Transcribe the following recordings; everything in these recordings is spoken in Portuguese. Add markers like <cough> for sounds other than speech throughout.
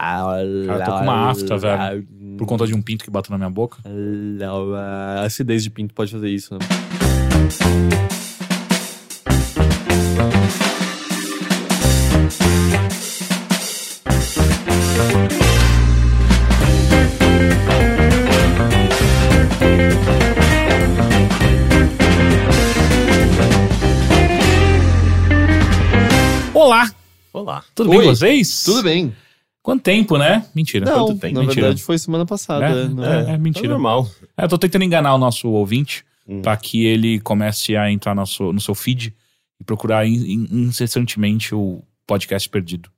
Cara, tô com uma afta, velho. Por conta de um pinto que bateu na minha boca. A acidez de pinto pode fazer isso, né? Olá! Olá. Tudo bem Oi. com vocês? Tudo bem. Quanto tempo, né? Mentira. Não, Quanto tempo? na Mentira. verdade foi semana passada. É, não é, é? é Tá mentira. normal. É, eu tô tentando enganar o nosso ouvinte Hum. pra que ele comece a entrar no seu, no seu feed e procurar in- in- incessantemente o podcast perdido.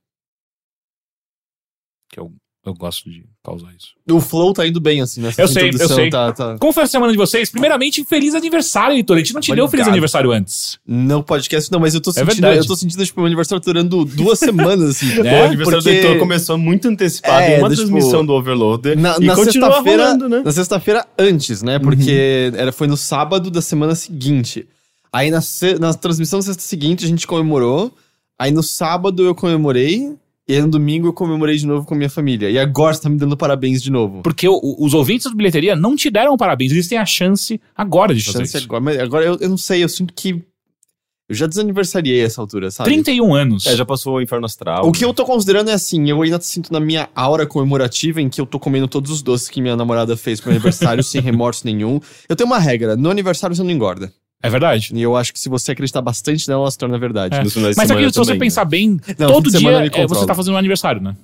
Que eu, eu gosto de causar isso. O flow tá indo bem, assim, nessa Eu sei, eu sei. Tá, tá. Como foi a semana de vocês? Primeiramente, feliz aniversário, Heitor. A gente não te deu feliz Obrigado. aniversário antes. No podcast, não, mas eu tô É sentindo, verdade. eu tô sentindo, tipo, meu aniversário durando duas semanas, assim. <laughs> É, o aniversário porque- do Heitor começou muito antecipado É, em uma do, tipo, transmissão do Overloader. Na, e na continua sexta-feira, rolando, né? na sexta-feira antes, né? Porque era, foi no sábado da semana seguinte. Aí na, na transmissão da sexta seguinte a gente comemorou. Aí no sábado eu comemorei. E aí no domingo eu comemorei de novo com a minha família. E agora você tá me dando parabéns de novo. Porque o- os ouvintes do bilheteria não te deram parabéns. Eles têm a chance agora de fazer Chance isso. agora, mas agora eu, eu não sei, eu sinto que. Eu já desaniversariei essa altura, sabe? 31 anos. É, já passou o Inferno Astral. O que eu tô considerando é assim, eu ainda sinto na minha aura comemorativa em que eu tô comendo todos os doces que minha namorada fez pro meu aniversário <laughs> sem remorso nenhum. Eu tenho uma regra, no aniversário você não engorda. É verdade. E eu acho que se você acreditar bastante nela, ela se torna verdade. É. Mas semana aqui, se você né? pensar bem, Não, todo dia é, você tá fazendo um aniversário, né?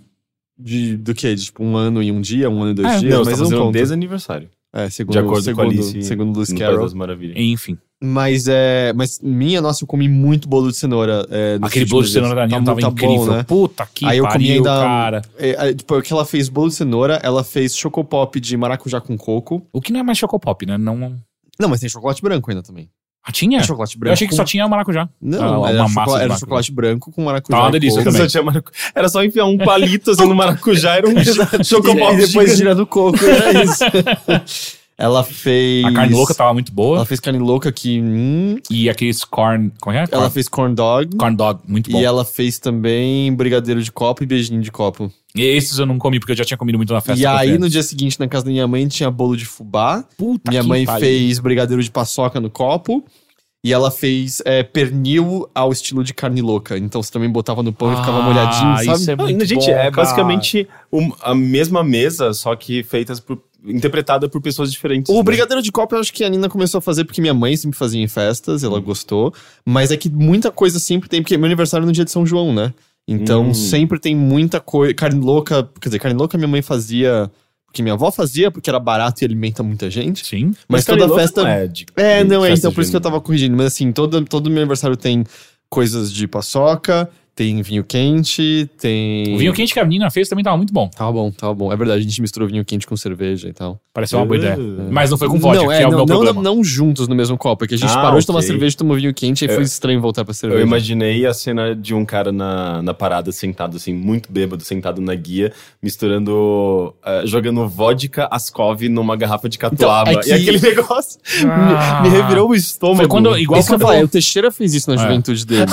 De, do que? De, tipo, um ano e um dia, um ano e dois É, dias? Não, tá mas não fazendo um conta. desaniversário. É, segundo, De acordo segundo, com a Alice segundo Lewis Carroll. Enfim. Mas é. Mas minha, nossa, eu comi muito bolo de cenoura. É, Aquele bolo de cenoura da. Nina Tá tava muito- tá incrível. bom, né? Puta que Aí eu comi pariu, ainda- cara. É, é, tipo, o que ela fez bolo de cenoura, ela fez chocopop de maracujá com coco. O que não é mais chocopop, né? Não... Não, mas tem chocolate branco ainda também. Ah, tinha? Tem chocolate branco. Eu achei que só tinha maracujá. Não, Ah, era, uma massa chocolate, era chocolate branco com maracujá. Tá uma e delícia também. Só tinha maracu- Era só enfiar um palito assim no maracujá, era um <laughs> E chocopop depois gigante. girando coco, era isso. <laughs> ela fez. A carne louca tava muito boa. Ela fez carne louca que. Hum, E aqueles corn... Como é? ela Corn, fez corn dog. corn dog, muito bom. E ela fez também brigadeiro de copo e beijinho de copo. E esses eu não comi porque eu já tinha comido muito na festa. e aí, no dia seguinte, na casa da minha mãe, tinha bolo de fubá. Puta minha que mãe pariu. fez brigadeiro de paçoca no copo. E ela fez é, pernil ao estilo de carne louca. Então você também botava no pão e ficava Ah, molhadinho, sabe? Isso é Não, muito gente, bom, é cara. basicamente um- a mesma mesa, só que feitas por. Interpretada por pessoas diferentes. O né? brigadeiro de copo eu acho que a Nina começou a fazer porque minha mãe sempre fazia em festas, ela gostou. Mas é que muita coisa sempre tem, porque meu aniversário é no dia de São João, né? Então Hum. sempre tem muita coisa. Carne louca, quer dizer, carne louca minha mãe fazia. Porque minha avó fazia, porque era barato e alimenta muita gente. Sim. Mas, carne toda festa. Não é, de, É, não, é, então por isso que eu tava corrigindo. Mas assim, todo, todo meu aniversário tem coisas de paçoca, tem vinho quente, tem. O vinho quente que a menina fez também tava muito bom. Tava bom, tava bom. É verdade, a gente misturou vinho quente com cerveja e tal. Pareceu uma boa Uh. ideia. Mas não foi com vodka, não, que é, é o não, meu não, problema. não juntos no mesmo copo, é que a gente Ah, parou de tomar cerveja e tomou vinho quente e Eu- foi estranho voltar pra cerveja. Eu imaginei a cena de um cara na, na parada, sentado assim, muito bêbado, sentado na guia, misturando, eh, jogando vodka Ascov numa garrafa de catuaba. Então, é que- E aquele negócio Ah. Me, me revirou o estômago. Foi quando- igual Isso que eu falei, o Teixeira fez isso na É. juventude dele.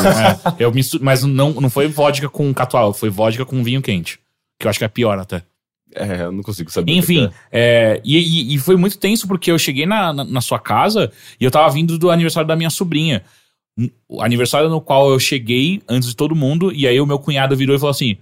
É, eu mistu... Mas não, não foi vodka com catuaba, foi vodka com vinho quente. Que eu acho que é pior até. É, eu não consigo saber. Enfim, que é, e, e- e foi muito tenso porque eu cheguei na, na, na sua casa e eu tava vindo do aniversário da minha sobrinha. O aniversário no qual eu cheguei antes de todo mundo, e aí o meu cunhado virou e falou assim: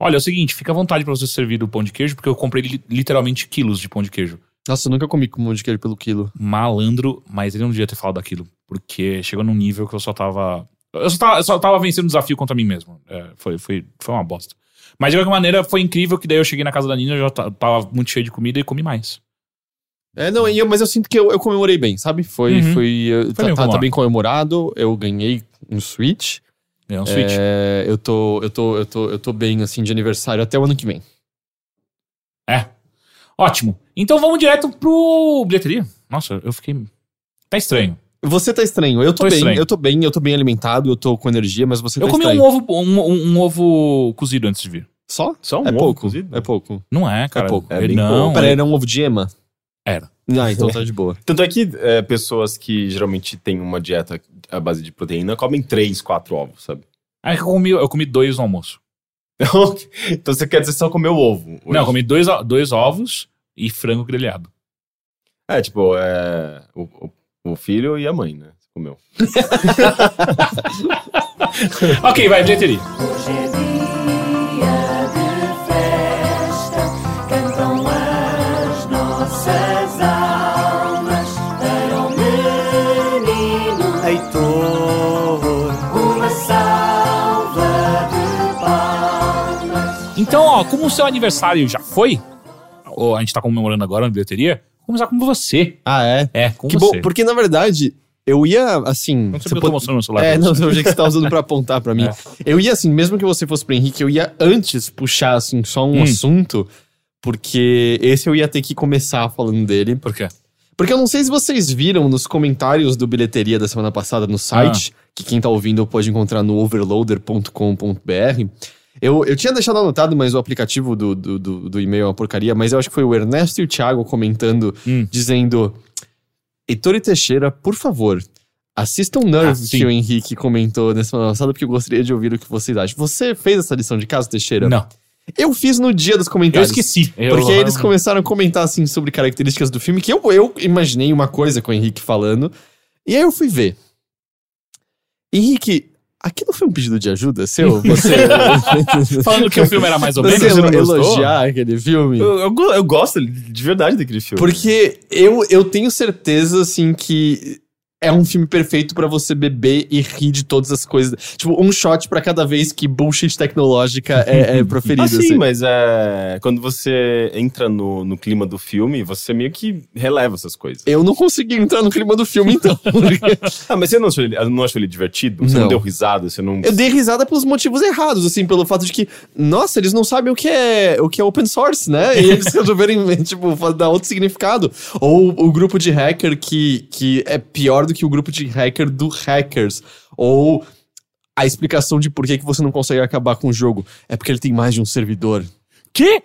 Olha, é o seguinte, fica à vontade pra você servir o pão de queijo, porque eu comprei li- literalmente quilos de pão de queijo. Nossa, eu nunca comi com mão de queijo pelo quilo. Malandro, mas ele não devia ter falado daquilo, porque chegou num nível que eu só tava. Eu só tava, só tava vencendo o desafio contra mim mesmo. É, foi, foi, foi uma bosta. Mas de qualquer maneira, foi incrível que daí eu cheguei na casa da Nina, eu já ta- tava muito cheio de comida e comi mais. É, não, eu- mas eu sinto que eu, eu comemorei bem, sabe? Foi, Uhum. foi, eu- Foi tá, bem tá- tá comemorado. bem comemorado, eu ganhei um Switch. É um switch. É, eu, tô, eu, tô, eu, tô, eu tô bem, assim, de aniversário até o ano que vem. É. Ótimo. Então vamos direto pro bilheteria. Nossa, eu fiquei. Tá estranho. Você tá estranho. Eu tô, Tô bem, estranho. eu tô bem, eu tô bem alimentado, eu tô com energia, mas você eu tá comi um estranho. ovo, um, um- um ovo cozido antes de vir. Só? Só um é ovo pouco. cozido? É pouco. Não é, cara. pouco. É bem não. pouco. Peraí, era um ovo de ema? Era. Ah, então tá de boa. <laughs> Tanto é que é, pessoas que geralmente têm uma dieta à base de proteína comem três, quatro ovos, sabe? Aí que eu comi, eu comi dois no almoço. <laughs> então você quer dizer só comeu ovo? hoje. Não, eu comi dois, o- dois ovos e frango grelhado. É, tipo, é, o, o, o filho e a mãe, né? Comeu. <laughs> ok, vai, bilheteria. Hoje é dia de festa, cantam as nossas almas para o menino Heitor, uma salva de palmas. Então, ó, como o seu aniversário já foi, ou a gente tá comemorando agora na bilheteria, vamos começar com você. Ah, é? É, com Que você. bom, porque na verdade, eu ia, assim... Não sei você eu tô pode- mostrando o celular. É, não, eu achei que você tá usando pra apontar pra mim. <laughs> É. Eu ia, assim, mesmo que você fosse pro Henrique, eu ia antes puxar, assim, só um Hum. assunto, porque esse eu ia ter que começar falando dele. Por quê? Porque eu não sei se vocês viram nos comentários do bilheteria da semana passada no site, que quem tá ouvindo pode encontrar no overloader.com.br. Eu, eu tinha deixado anotado, mas o aplicativo do, do, do, do e-mail é uma porcaria, mas eu acho que foi o Ernesto e o Thiago comentando, Hum. dizendo: Heitor e Teixeira, por favor, assistam Nerve, Ah, que o Henrique comentou na semana passada, porque eu gostaria de ouvir o que vocês acham. Você fez essa lição de casa, Teixeira? Não. Eu fiz no dia dos Eu comentários. esqueci. Eu- Porque aí eles começaram a comentar assim sobre características do filme, que eu, eu imaginei uma coisa com o Henrique falando. E aí eu fui ver. Henrique, aquilo foi um pedido de ajuda seu? <laughs> Você. <laughs> Falando que o filme era mais ou menos, você elogiar aquele filme? Eu, eu, eu gosto de verdade daquele filme. Porque eu, eu tenho certeza, assim, que é um filme perfeito pra você beber e rir de todas as coisas. Tipo, um shot pra cada vez que bullshit tecnológica é, é <laughs> proferido. Ah, sim, assim. mas é, quando você entra no, no clima do filme, você meio que releva essas coisas. Eu não consegui entrar no clima do filme, então. <laughs> Ah, mas você não achou ele, não achou ele divertido? Você não, Não. deu risada? Você não... Eu dei risada pelos motivos errados, assim, pelo fato de que, nossa, eles não sabem o que é, o que é open source, né? E eles <laughs> resolveram, tipo, dar outro significado. Ou o grupo de hacker que, que é pior do que o grupo de hacker do hackers. Ou a explicação de por que, que você não consegue acabar com o jogo. É porque ele tem mais de um servidor. Que?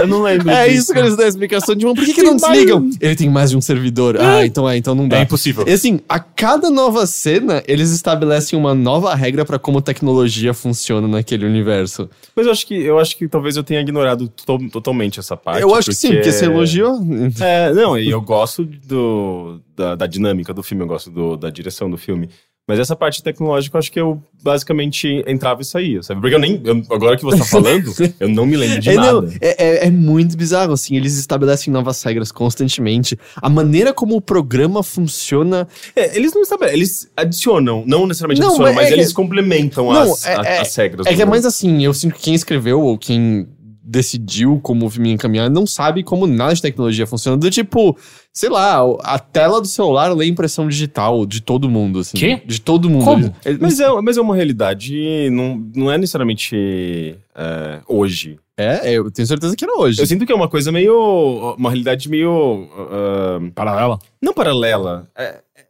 Eu não lembro <laughs> É disso. isso que eles dão a explicação de um. Por que, que não desligam? Ele tem mais de um servidor. Ah, então é, então não dá. É impossível. E assim, a cada nova cena, eles estabelecem uma nova regra pra como tecnologia funciona naquele universo. Mas eu acho que eu acho que talvez eu tenha ignorado to- totalmente essa parte. eu acho que sim, porque você elogiou. É, não, e eu gosto do, da, da dinâmica do filme, eu gosto do- da direção do filme. Mas essa parte tecnológica, eu acho que eu basicamente entrava e saía, sabe? Porque eu nem. eu- agora que você tá falando, <laughs> eu não me lembro de É, não, nada. é, é- é muito bizarro, assim, eles estabelecem novas regras constantemente. A maneira como o programa funciona. É, eles não estabelecem, eles adicionam, não necessariamente Não, adicionam, mas mas é eles complementam Não, as, é- a- é- as regras. É que é mais assim, eu sinto que quem escreveu ou quem decidiu como ia encaminhar não sabe como nada de tecnologia funciona. Do tipo, sei lá, a tela do celular lê impressão digital de todo mundo, assim. Quê? De todo mundo. Como? Mas é, mas é uma realidade, não, não é necessariamente é, hoje. É, eu tenho certeza que era hoje. Eu sinto que é uma coisa meio. Uma realidade meio. ah, Paralela? não paralela. É, é,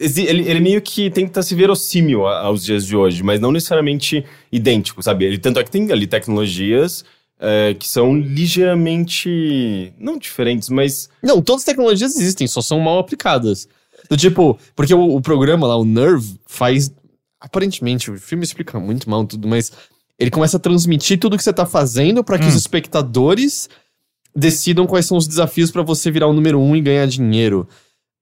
ele, ele meio que tenta se verossímil aos dias de hoje, mas não necessariamente idêntico, sabe? Ele, tanto é que tem ali tecnologias é, que são ligeiramente. Não diferentes, mas. Não, todas as tecnologias existem, só são mal aplicadas. Do tipo, porque o, o programa lá, o Nerve, faz. Aparentemente, o filme explica muito mal tudo, mas ele começa a transmitir tudo que você tá fazendo pra que Hum. os espectadores decidam quais são os desafios pra você virar o número um e ganhar dinheiro.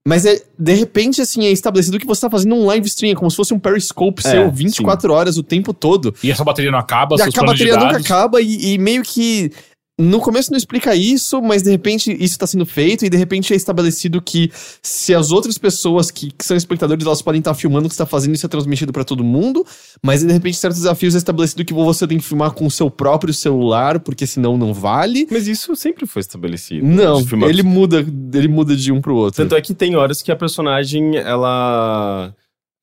Mas é, de repente, assim, é estabelecido que você tá fazendo um live stream, é como se fosse um Periscope É, seu 24 horas o tempo todo. E essa bateria não acaba, E seus a bateria nunca acaba e, e meio que. No começo não explica isso, mas de repente isso tá sendo feito e de repente é estabelecido que se as outras pessoas que, que são espectadores, elas podem estar filmando o que você tá fazendo, isso é transmitido pra todo mundo, mas de repente certos desafios é estabelecido que você tem que filmar com o seu próprio celular, porque senão não vale. Mas isso sempre foi estabelecido. Não, De filmar- ele muda, ele muda de um pro outro. Tanto é que tem horas que a personagem, ela.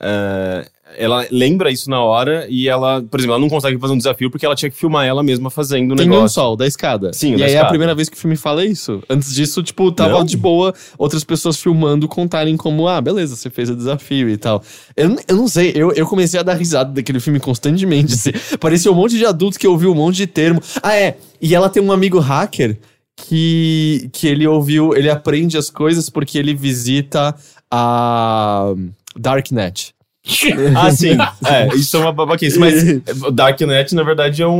é, ela lembra isso na hora e ela, por exemplo, ela não consegue fazer um desafio porque ela tinha que filmar ela mesma fazendo o Tem um negócio. sol, da escada. Sim, e aí é a escada. primeira vez que o filme fala isso. Antes disso, tipo, tava Não. de boa outras pessoas filmando contarem como, ah, beleza, você fez o desafio e tal. Eu, eu não sei, eu, eu comecei a dar risada daquele filme constantemente. <laughs> assim. Parecia um monte de adultos que ouviu um monte de termo. Ah, é. E ela tem um amigo hacker que, que ele ouviu, ele aprende as coisas porque ele visita a Darknet. Ah, <laughs> sim. É, isso é uma babaquice. Mas Darknet, na verdade, é um,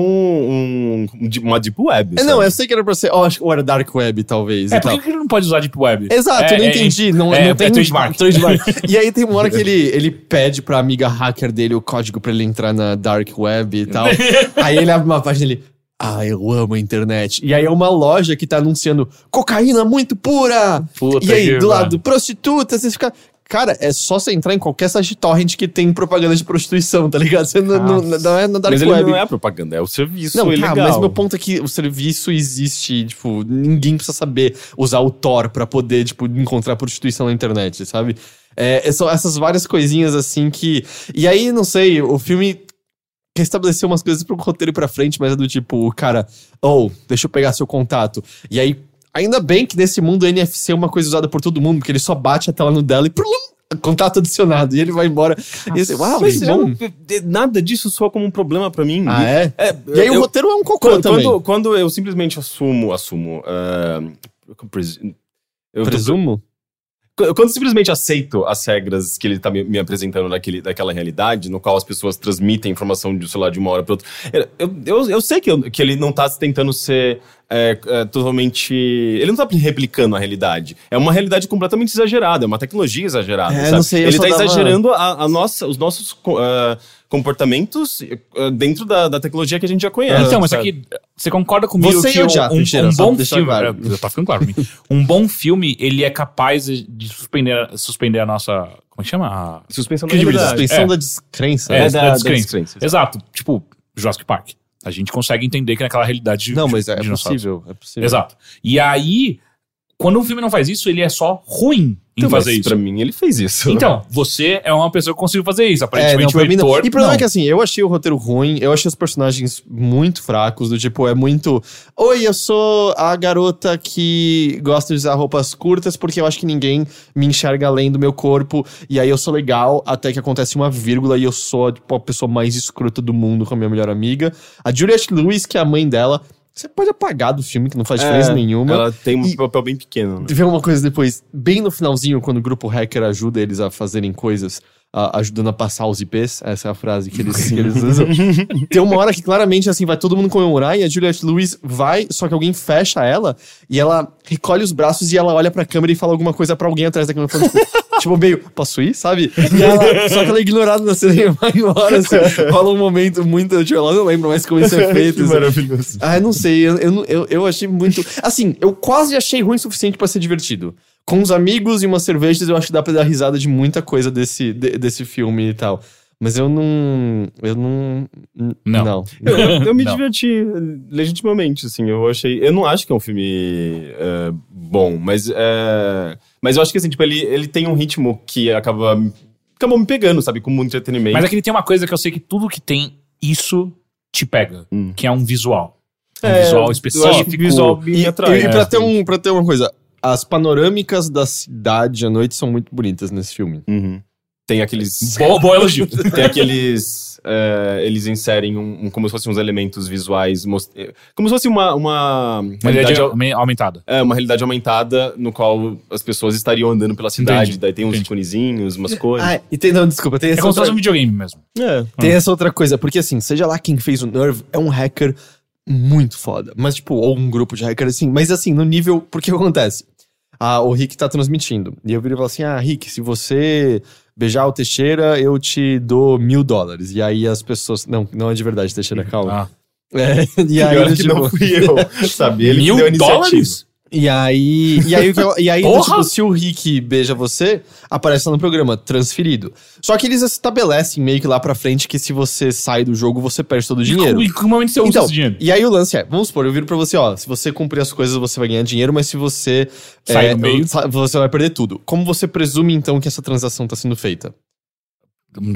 um- uma Deep Web. É, não, eu sei que era pra ser. Ó, acho que ou era Dark Web, talvez. É, e por que ele não pode usar Deep Web? Exato, É, eu não é, entendi. Não, é, não tem é trademark. trademark. <laughs> e aí tem uma hora que ele, ele pede pra amiga hacker dele o código pra ele entrar na Dark Web e tal. <laughs> aí ele abre uma página dele. Ah, eu amo a internet. E aí é uma loja que tá anunciando cocaína muito pura. Puta e aí, do pariu. lado, prostitutas, você fica. Cara, é só você entrar em qualquer site torrent que tem propaganda de prostituição, tá ligado? Você não, não, não é na Dark Mas ele Web. não é propaganda, é o serviço Não, tá, ilegal. mas meu ponto é que o serviço existe, tipo, ninguém precisa saber usar o Tor pra poder, tipo, encontrar prostituição na internet, sabe? É, são essas várias coisinhas assim que. E aí, não sei, o filme quer estabelecer umas coisas pro roteiro ir pra frente, mas é do tipo, cara, oh, deixa eu pegar seu contato. E aí, ainda bem que nesse mundo o NFC é uma coisa usada por todo mundo, porque ele só bate a tela no dela e. Plum, Contato adicionado, e ele vai embora. E você, uau, Mas eu bom. não- nada disso soa como um problema pra mim. Ah, é? É, E aí o eu- roteiro é um cocô quando, também. quando, quando eu simplesmente assumo, assumo. pres- eu tô- Presumo? Quando eu simplesmente aceito as regras que ele tá me, me apresentando daquele, daquela realidade, no qual as pessoas transmitem informação de, sei lá, de uma hora para outra. Eu, eu, eu sei que, eu- que ele não tá tentando ser é, é, totalmente. Ele não tá replicando a realidade. É uma realidade completamente exagerada, é uma tecnologia exagerada. É, sabe? não sei, ele tá dava- exagerando a, a nossa, os nossos ah, comportamentos ah, dentro da, da tecnologia que a gente já conhece. Então, mas sabe? aqui, você concorda comigo Você que um, um, um bom filme... claro. é, tá ficando claro pra mim. Um bom filme, ele é capaz de suspender, suspender a nossa... Como é que chama? A- Suspensão da realidade. Suspensão É. da descrença. É, É, da- da da descrença. descrença. Exato. Tipo, Jurassic Park. A gente consegue entender que naquela realidade... Não, de- mas é dinossauros. possível, é possível. Exato. E aí, quando um filme não faz isso, ele é só ruim em Então, fazer mas isso. Pra mim, ele fez isso. Então, você é uma pessoa que conseguiu fazer isso. É, Aparentemente, não, pra o mim não. E o problema não. é que assim, eu achei o roteiro ruim, eu achei os personagens muito fracos, do tipo, é muito. Oi, eu sou a garota que gosta de usar roupas curtas porque eu acho que ninguém me enxerga além do meu corpo, e aí eu sou legal, até que acontece uma vírgula e eu sou tipo, a pessoa mais escrota do mundo com a minha melhor amiga. A Juliette Lewis, que é a mãe dela, você pode apagar do filme, que não faz diferença É, nenhuma. Ela tem um E- papel bem pequeno. Né? Vê uma coisa depois, bem no finalzinho, quando o grupo hacker ajuda eles a fazerem coisas, a- ajudando a passar os IPs, essa é a frase que eles, que eles usam. <laughs> Tem uma hora que claramente, assim, vai todo mundo comemorar e a Juliette Lewis vai, só que alguém fecha ela e ela recolhe os braços e ela olha pra câmera e fala alguma coisa pra alguém atrás da câmera, falando, tipo, tipo, meio, posso ir, sabe? <laughs> E ela, só que ela é ignorada na cena e vai embora, assim, <laughs> rola um momento muito, tipo, ela não lembra mais como isso é feito. assim. maravilhoso. Ah, eu não sei, eu, eu, eu, eu achei muito. Assim, eu quase achei ruim o suficiente pra ser divertido. Com os amigos e umas cervejas, eu acho que dá pra dar risada de muita coisa desse, de- desse filme e tal. Mas eu não. Eu não. Não. Não. Eu, eu- eu me Não. diverti legitimamente, assim. Eu achei. Eu não acho que é um filme é, bom, mas. é, mas eu acho que assim, tipo, ele, ele tem um ritmo que acaba. Acabou me pegando, sabe? Como um entretenimento. Mas aqui ele tem uma coisa que eu sei que tudo que tem isso te pega, Hum. que é um visual. Um É, visual específico. que visual E, atrai. e, e é. pra, ter um, pra ter uma coisa, as panorâmicas da cidade à noite são muito bonitas nesse filme. Uhum. Tem aqueles. <laughs> Bom, bom elogio. <laughs> Tem aqueles. é, eles inserem um, um- como se fossem uns elementos visuais. most- é, Como se fosse uma. Uma, Uma realidade, realidade aume- aumentada. é, uma realidade aumentada no qual as pessoas estariam andando pela cidade. Entendi, Daí tem uns entendi. iconezinhos, umas coisas. Ah, e tem. Não, desculpa, tem É essa como se outra- fosse um videogame mesmo. É. Tem essa outra coisa, porque assim, seja lá quem fez o Nerve, é um hacker muito foda. Mas, tipo, ou um grupo de hackers assim. Mas assim, no nível. Porque o que acontece? Ah, o Rick tá transmitindo. E eu virei e falei assim: ah, Rick, se você beijar o Teixeira, eu te dou mil dólares. E aí as pessoas. Não, não é de verdade, Teixeira, calma. Ah. É, e aí, que tipo, não fui eu, <laughs> sabe? Ele que Mil deu a iniciativa. dólares? E aí, e aí, e aí tipo, se o Rick beija você, aparece lá no programa, transferido. Só que eles estabelecem meio que lá pra frente que se você sai do jogo, você perde todo o dinheiro. E momento você usa Então, esse dinheiro? e aí o lance é, vamos supor, eu viro pra você, ó, se você cumprir as coisas, você vai ganhar dinheiro, mas se você Sai é, do meio. você vai perder tudo. Como você presume então que essa transação tá sendo feita?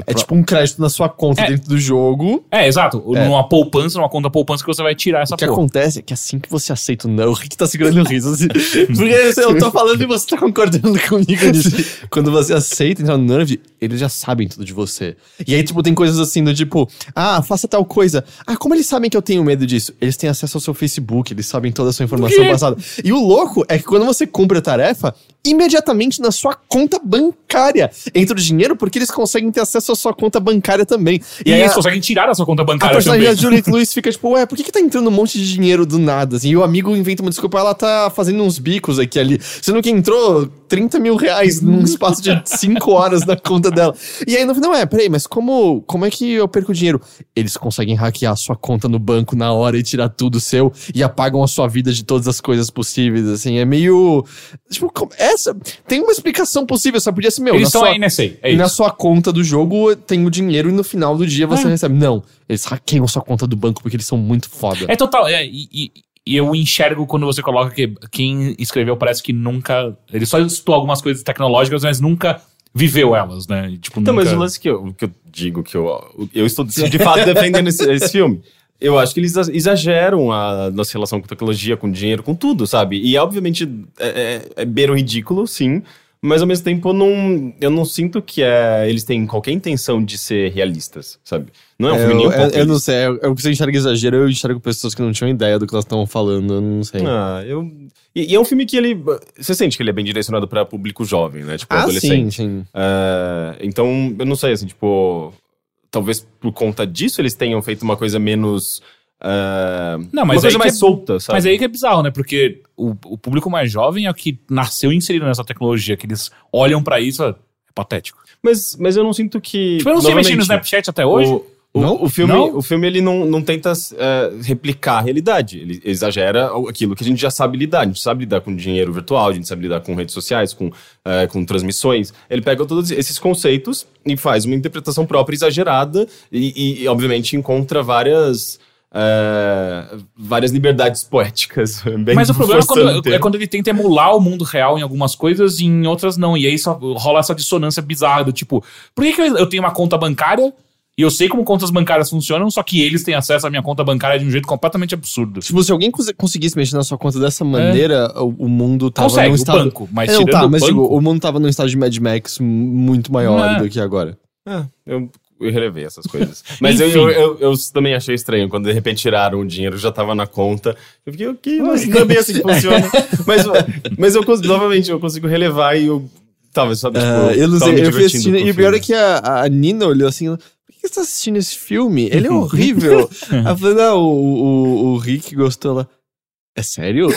É tipo um crédito na sua conta É. dentro do jogo. É, exato. É. Numa poupança, numa conta poupança que você vai tirar essa O que porra. acontece é que assim que você aceita o não, o Rick tá segurando o riso. assim, <laughs> porque eu tô falando e você tá concordando comigo nisso. Quando você aceita entrar no Nerve, eles já sabem tudo de você. E aí, tipo, tem coisas assim do tipo, ah, faça tal coisa. Ah, como eles sabem que eu tenho medo disso? Eles têm acesso ao seu Facebook, eles sabem toda a sua informação passada. E o louco é que quando você cumpre a tarefa, imediatamente na sua conta bancária. Entra o dinheiro porque eles conseguem ter acesso à sua conta bancária também. E, aí eles a- conseguem tirar da sua conta a bancária personagem também. da Juliette Lewis fica tipo, ué, por que, que tá entrando um monte de dinheiro do nada? Assim, e o amigo inventa uma desculpa, ela tá fazendo uns bicos aqui e ali. Sendo que entrou 30 mil reais num <laughs> espaço de 5 horas na conta dela. E aí no final, é, peraí, mas como, como é que eu perco dinheiro? Eles conseguem hackear a sua conta no banco na hora e tirar tudo seu e apagam a sua vida de todas as coisas possíveis, assim, é meio... Tipo, como- essa... Tem uma explicação possível, só podia ser, meu, Eles na estão sua- aí NSA, é e na isso. sua conta do jogo tem o dinheiro e no final do dia você É. recebe. Não, eles hackeiam sua conta do banco porque eles são muito foda. É total. é, e, e- e eu enxergo quando você coloca que quem escreveu parece que nunca. Ele só estudou algumas coisas tecnológicas, mas nunca viveu elas, né? E, Tipo, Então, nunca... mas o lance que eu, que eu digo que eu, eu estou de fato defendendo esse, esse filme. <laughs> Eu acho que eles exa- exageram a nossa relação com tecnologia, com dinheiro, com tudo, sabe? E obviamente é, é, é beira o ridículo, sim. Mas ao mesmo tempo eu não, eu não sinto que é, eles têm qualquer intenção de ser realistas, sabe? Não é um filme nem eu, um pouco eu, eu não sei, eu, eu, você enxerga exagero, eu enxergo pessoas que não tinham ideia do que elas estavam falando, eu não sei. Ah, eu. E, e é um filme que ele. Você sente que ele é bem direcionado pra público jovem, né? Tipo, ah, sim, adolescente. sim. É, então, eu não sei, assim, tipo. Talvez por conta disso eles tenham feito uma coisa menos. é, Não, mas uma coisa mais é- solta, sabe? Mas aí que é bizarro, né? Porque o, o público mais jovem é o que nasceu inserido nessa tecnologia, que eles olham pra isso, é patético. Mas, mas eu não sinto que. Tipo, eu não sei mexer no Snapchat até hoje. O, o, Não? o filme, Não? o filme ele não, não tenta é, replicar a realidade. Ele exagera aquilo que a gente já sabe lidar. A gente sabe lidar com dinheiro virtual, a gente sabe lidar com redes sociais, com, é, com transmissões. Ele pega todos esses conceitos e faz uma interpretação própria exagerada e, e, obviamente, encontra várias. é, várias liberdades poéticas. <laughs> Mas o problema é quando, é quando ele tenta emular o mundo real em algumas coisas e em outras não. E aí só rola essa dissonância bizarra do tipo, por que, que eu tenho uma conta bancária e eu sei como contas bancárias funcionam, só que eles têm acesso à minha conta bancária de um jeito completamente absurdo. Tipo, se alguém cons- conseguisse mexer na sua conta dessa maneira, o, o mundo tava Consegue, num o estado... banco, mas É, não, tá, o mas banco, digo, o mundo tava num estado de Mad Max muito maior É. do que agora. É, eu, eu relevei essas coisas. <laughs> Mas eu, eu, eu, eu também achei estranho quando de repente tiraram o dinheiro, já tava na conta. Eu fiquei, ok, mas não é bem assim que <laughs> funciona. mas, mas eu novamente, eu consigo relevar e eu. Tava, sabe, tipo, Ah, eu não sei, eu fui assistindo, e o pior é que a, a Nina olhou assim, que você tá assistindo esse filme? Ele é horrível. Aí eu falei, não, o, o, o Rick gostou lá. É sério?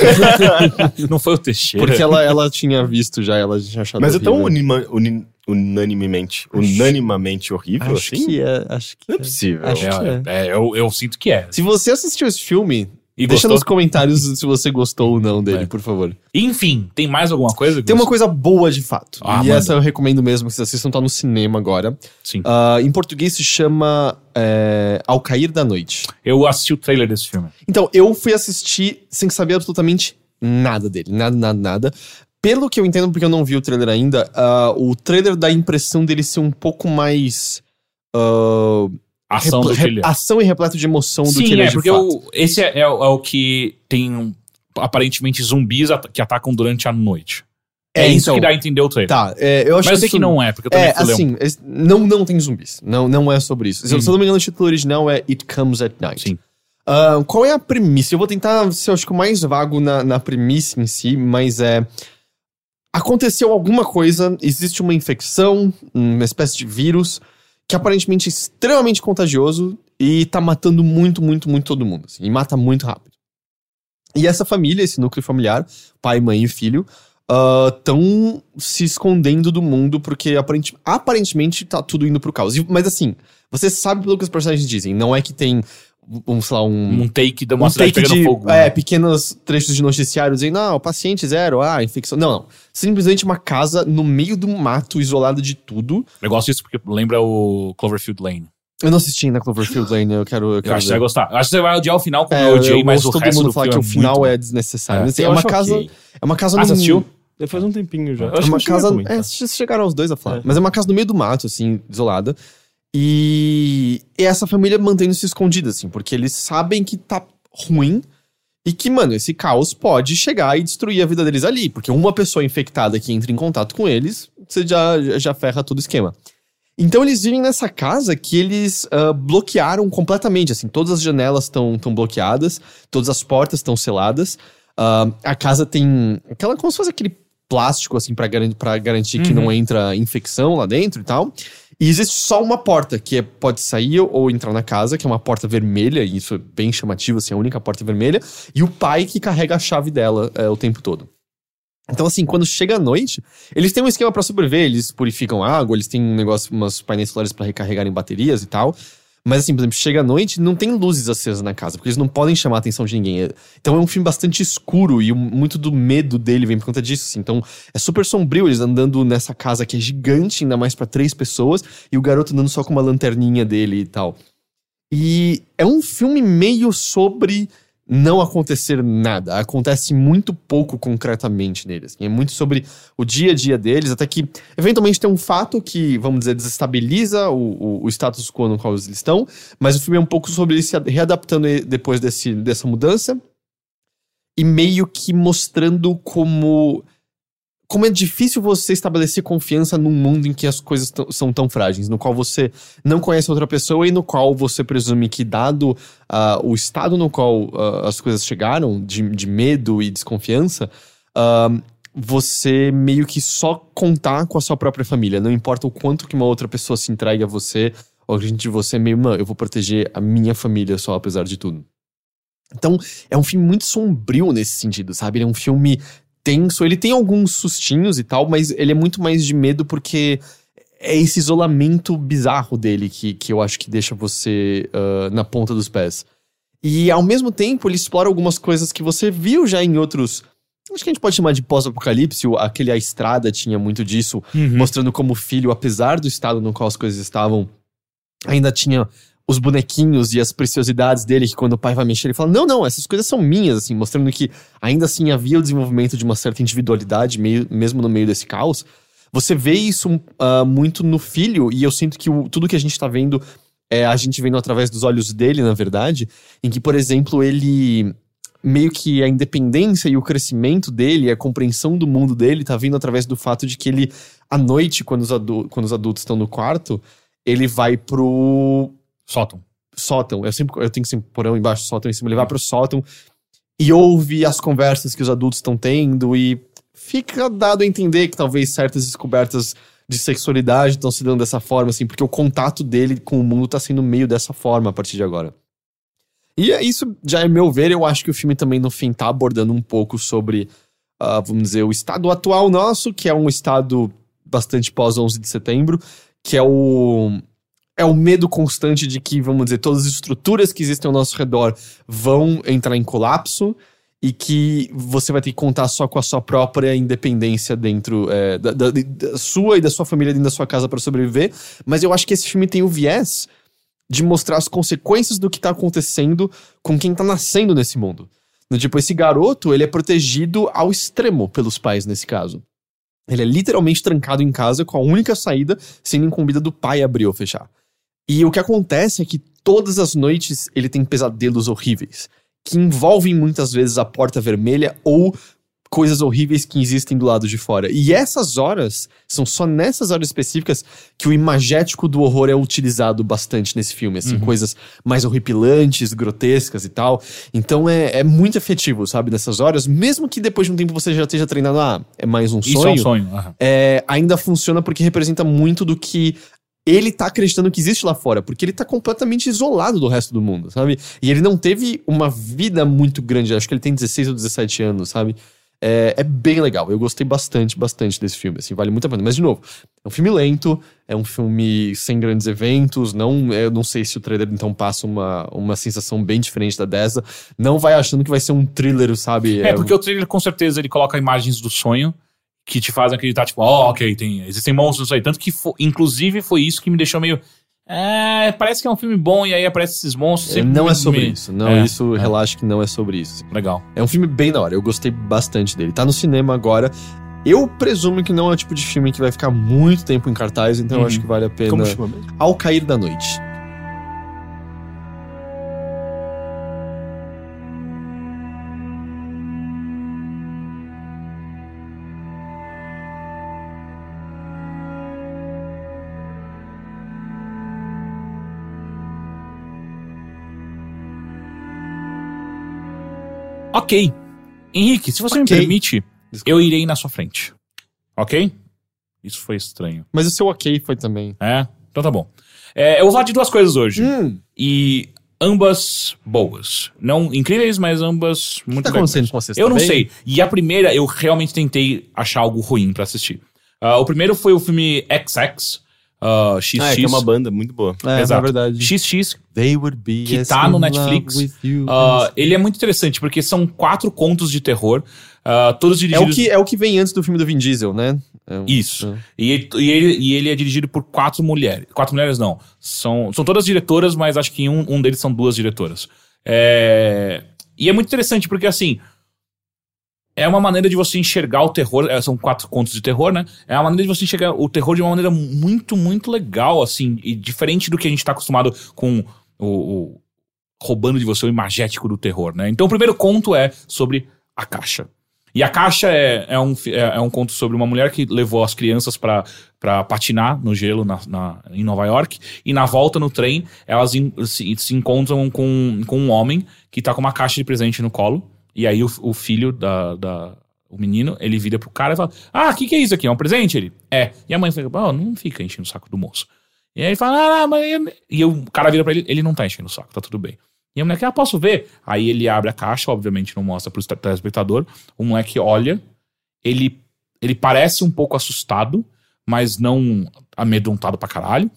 <laughs> não foi o Teixeira. Porque ela, ela tinha visto já, ela tinha achado Mas é tão horrível. unima, uni- unanimemente, unanimamente horrível Acho assim? que é, acho que Não é é. possível. Acho- É, é, eu, eu sinto que é. Se você assistiu esse filme, E deixa gostou? nos comentários se você gostou ou não dele, É. por favor. Enfim, tem mais alguma coisa? que Tem uma coisa boa de fato. Ah, e manda. essa eu recomendo mesmo que vocês assistam, tá no cinema agora. Sim. Ah, em português se chama é, Ao Cair da Noite. Eu assisti o trailer desse filme. Então, eu fui assistir sem saber absolutamente nada dele. Nada, nada, nada. Pelo que eu entendo, porque eu não vi o trailer ainda, ah, o trailer dá a impressão dele ser um pouco mais. ah, Ação repl- do que é. ação e repleto de emoção do Sim, que ele é, é, de porque fato. o- esse é, é o é o que tem um, aparentemente zumbis at- que atacam durante a noite. É, É, isso então. que dá a entender o trailer. Tá, é, eu acho Mas eu sei isso- que não é, porque eu também É, fui um- assim, es- não, não tem zumbis. Não, não é sobre isso. Se, Uhum. se eu não me engano, o título original é It Comes at Night. Sim. Ah, qual é a premissa? Eu vou tentar ser, acho que, o mais vago na, na premissa em si, mas é. Aconteceu alguma coisa, existe uma infecção, uma espécie de vírus, que aparentemente é extremamente contagioso e tá matando muito, muito, muito todo mundo. assim, e mata muito rápido. E essa família, esse núcleo familiar, pai, mãe e filho, estão se escondendo do mundo porque aparente- aparentemente tá tudo indo pro caos. E- Mas assim, você sabe pelo que os personagens dizem, não é que tem, um, sei lá, um, Um take de uma um cidade take pegando de fogo. é, né? pequenos trechos de noticiário dizendo, não, paciente zero, ah, infecção. Não, não. Simplesmente uma casa no meio do mato, isolada de tudo. Eu gosto disso porque lembra o Cloverfield Lane. Eu não assisti ainda Cloverfield Lane, eu quero. Eu, Eu quero acho que você vai gostar. Eu acho que você vai odiar o final como É, eu odiei, mas ouço o todo resto mundo do falar que o final muito é desnecessário. É. Mas, assim, Eu é uma casa. ok. É uma casa Ah, no. assistiu? Já faz um tempinho já. Eu É acho uma eu casa. É, vocês chegaram os dois a falar. É. Mas é uma casa no meio do mato, assim, isolada. E, essa família mantendo-se escondida, assim, porque eles sabem que tá ruim e que, mano, esse caos pode chegar e destruir a vida deles ali. Porque uma pessoa infectada que entra em contato com eles, você já, já ferra todo o esquema. Então eles vivem nessa casa que eles ah, bloquearam completamente, assim, todas as janelas estão bloqueadas, todas as portas estão seladas. Ah, a casa tem aquela como se fosse aquele plástico, assim, pra garantir que Uhum. não entra infecção lá dentro e tal. E existe só uma porta que é, pode sair ou entrar na casa, que é uma porta vermelha, e isso é bem chamativo, assim, a única porta vermelha. E o pai que carrega a chave dela é, o tempo todo. Então, assim, quando chega a noite, eles têm um esquema pra sobreviver, eles purificam água, eles têm um negócio, umas painéis solares pra recarregarem baterias e tal. Mas, assim, por exemplo, chega a noite não tem luzes acesas na casa, porque eles não podem chamar a atenção de ninguém. Então é um filme bastante escuro e muito do medo dele vem por conta disso, assim. Então é super sombrio eles andando nessa casa que é gigante, ainda mais pra três pessoas, e o garoto andando só com uma lanterninha dele e tal. E é um filme meio sobre não acontecer nada. Acontece muito pouco concretamente neles. É muito sobre o dia a dia deles, até que eventualmente tem um fato que, vamos dizer, desestabiliza o, o, o status quo no qual eles estão, mas o filme é um pouco sobre eles se readaptando depois desse, dessa mudança e meio que mostrando como como é difícil você estabelecer confiança num mundo em que as coisas são tão frágeis, no qual você não conhece outra pessoa e no qual você presume que, dado ah, o estado no qual ah, as coisas chegaram, de, de medo e desconfiança, ah, você meio que só contar com a sua própria família. Não importa o quanto que uma outra pessoa se entregue a você, ou a gente de você, meio, mano, eu vou proteger a minha família só, apesar de tudo. Então, é um filme muito sombrio nesse sentido, sabe? Ele é um filme tenso, ele tem alguns sustinhos e tal, mas ele é muito mais de medo porque é esse isolamento bizarro dele que, que eu acho que deixa você ah, na ponta dos pés. E ao mesmo tempo, ele explora algumas coisas que você viu já em outros. Acho que a gente pode chamar de pós-apocalipse, aquele A Estrada tinha muito disso, Uhum. mostrando como o filho, apesar do estado no qual as coisas estavam, ainda tinha os bonequinhos e as preciosidades dele, que quando o pai vai mexer, ele fala: Não, não, essas coisas são minhas, assim, mostrando que ainda assim havia o desenvolvimento de uma certa individualidade, meio, mesmo no meio desse caos. Você vê isso ah, muito no filho, e eu sinto que o- tudo que a gente tá vendo é a gente vendo através dos olhos dele, na verdade, em que, por exemplo, ele. Meio que a independência e o crescimento dele, a compreensão do mundo dele, tá vindo através do fato de que ele, à noite, quando os, adu- quando os adultos estão no quarto, ele vai pro Sótão. sótão. Eu sempre eu tenho sempre porão embaixo, sótão em cima. Ele vai pro sótão e ouve as conversas que os adultos estão tendo e fica dado a entender que talvez certas descobertas de sexualidade estão se dando dessa forma, assim, porque o contato dele com o mundo tá sendo meio dessa forma a partir de agora. E é isso, já é meu ver, eu acho que o filme também no fim tá abordando um pouco sobre, ah, vamos dizer, o estado atual nosso, que é um estado bastante pós 11 de setembro, que é o é o medo constante de que, vamos dizer, todas as estruturas que existem ao nosso redor vão entrar em colapso e que você vai ter que contar só com a sua própria independência dentro é, da, da- da sua e da sua família dentro da sua casa para sobreviver. Mas eu acho que esse filme tem o viés de mostrar as consequências do que tá acontecendo com quem tá nascendo nesse mundo. Tipo, esse garoto, ele é protegido ao extremo pelos pais nesse caso. Ele é literalmente trancado em casa com a única saída sendo incumbida do pai abrir ou fechar. E o que acontece é que todas as noites ele tem pesadelos horríveis, que envolvem muitas vezes a porta vermelha ou coisas horríveis que existem do lado de fora. E essas horas, são só nessas horas específicas que o imagético do horror é utilizado bastante nesse filme, assim, coisas mais horripilantes, grotescas e tal. Então é, é muito efetivo, sabe, nessas horas, mesmo que depois de um tempo você já esteja treinado, ah, é mais um Isso sonho é um sonho. aham. é, ainda funciona porque representa muito do que ele tá acreditando que existe lá fora, porque ele tá completamente isolado do resto do mundo, sabe? E ele não teve uma vida muito grande, acho que ele tem 16 ou 17 anos, sabe? É, é bem legal, eu gostei bastante, bastante desse filme, assim, vale muito a pena. Mas, de novo, é um filme lento, é um filme sem grandes eventos, não, eu não sei se o trailer então passa uma, uma sensação bem diferente da dessa, não vai achando que vai ser um thriller, sabe? É, porque o trailer com certeza ele coloca imagens do sonho que te fazem acreditar, tipo, ó, ok, tem, existem monstros aí. Tanto que, fo- inclusive, foi isso que me deixou meio. É, parece que é um filme bom e aí aparecem esses monstros. sempre não é sobre me- isso, não, É, isso, é. relaxa que não é sobre isso. Legal. É um filme bem da hora, eu gostei bastante dele. Tá no cinema agora. Eu presumo que não é o tipo de filme que vai ficar muito tempo em cartaz, então eu Uhum. acho que vale a pena. Como chama mesmo? Ao cair da noite. Ok. Henrique, se você Ok. me permite, eu irei na sua frente. Ok? Isso foi estranho. Mas o seu ok foi também. É? Então tá bom. É, eu vou falar de duas coisas hoje. Hum, E ambas boas. Não incríveis, mas ambas o que muito tá acontecendo com você? Você Eu tá não bem? sei. E a primeira, eu realmente tentei achar algo ruim pra assistir. Ah, o primeiro foi o filme XX, uh, XX. Ah, é que é uma banda muito boa. É, Exato. na verdade. XX, They would be que tá no Netflix. Ah, as- ele é muito interessante, porque são quatro contos de terror, ah, todos é, dirigidos... o que, é o que vem antes do filme do Vin Diesel, né? É um- Isso. é. E, ele- e ele, e ele é dirigido por quatro mulheres. Quatro mulheres não. São, são todas diretoras, mas acho que em um, um deles são duas diretoras. É, E é muito interessante, porque assim. É uma maneira de você enxergar o terror. é, São quatro contos de terror, né? É uma maneira de você enxergar o terror de uma maneira muito, muito legal, assim. E diferente do que a gente tá acostumado com o. o- roubando de você o imagético do terror, né? Então o primeiro conto é sobre a caixa. E a caixa é, é, um, é, é um conto sobre uma mulher que levou as crianças pra patinar no gelo na, na- em Nova York. E na volta no trem, elas em- se, se encontram com, com um homem que tá com uma caixa de presente no colo. E aí o, o filho da, da- O menino, ele vira pro cara e fala: Ah, o que, que é isso aqui? É um presente? Ele? É. E a mãe fica: Oh, não fica enchendo o saco do moço. E aí ele fala: Ah, mas. eu-" E o cara vira pra ele: Ele não tá enchendo o saco, tá tudo bem. E a mulher, ah, posso ver? Aí ele abre a caixa, obviamente não mostra pro telespectador. O moleque olha, ele, ele parece um pouco assustado, mas não amedrontado pra caralho.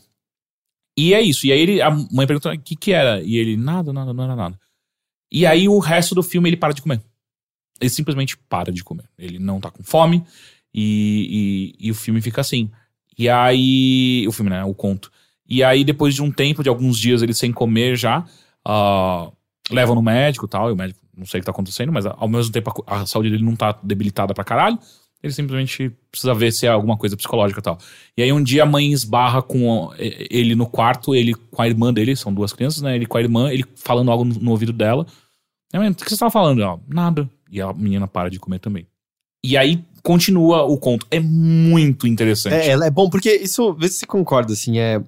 E é isso. E aí ele, a mãe pergunta o que que era. E ele, nada, nada, não era nada. E aí o resto do filme ele para de comer. Ele simplesmente para de comer. Ele não tá com fome. E, e, e o filme fica assim. E aí. O filme, né? O conto. E aí, depois de um tempo, de alguns dias, ele sem comer já, ah, levam no médico e tal. E o médico não sei o que tá acontecendo, mas ao mesmo tempo a, a saúde dele não tá debilitada pra caralho. Ele simplesmente precisa ver se é alguma coisa psicológica e tal. E aí um dia a mãe esbarra com eh, ele no quarto, ele com a irmã dele, são duas crianças, né? Ele com a irmã, ele falando algo no, no ouvido dela. E a mãe, o que você tava falando? Ela, nada. E a menina para de comer também. E aí continua o conto. É muito interessante. É, é bom, porque isso, vê se você concorda, assim, é,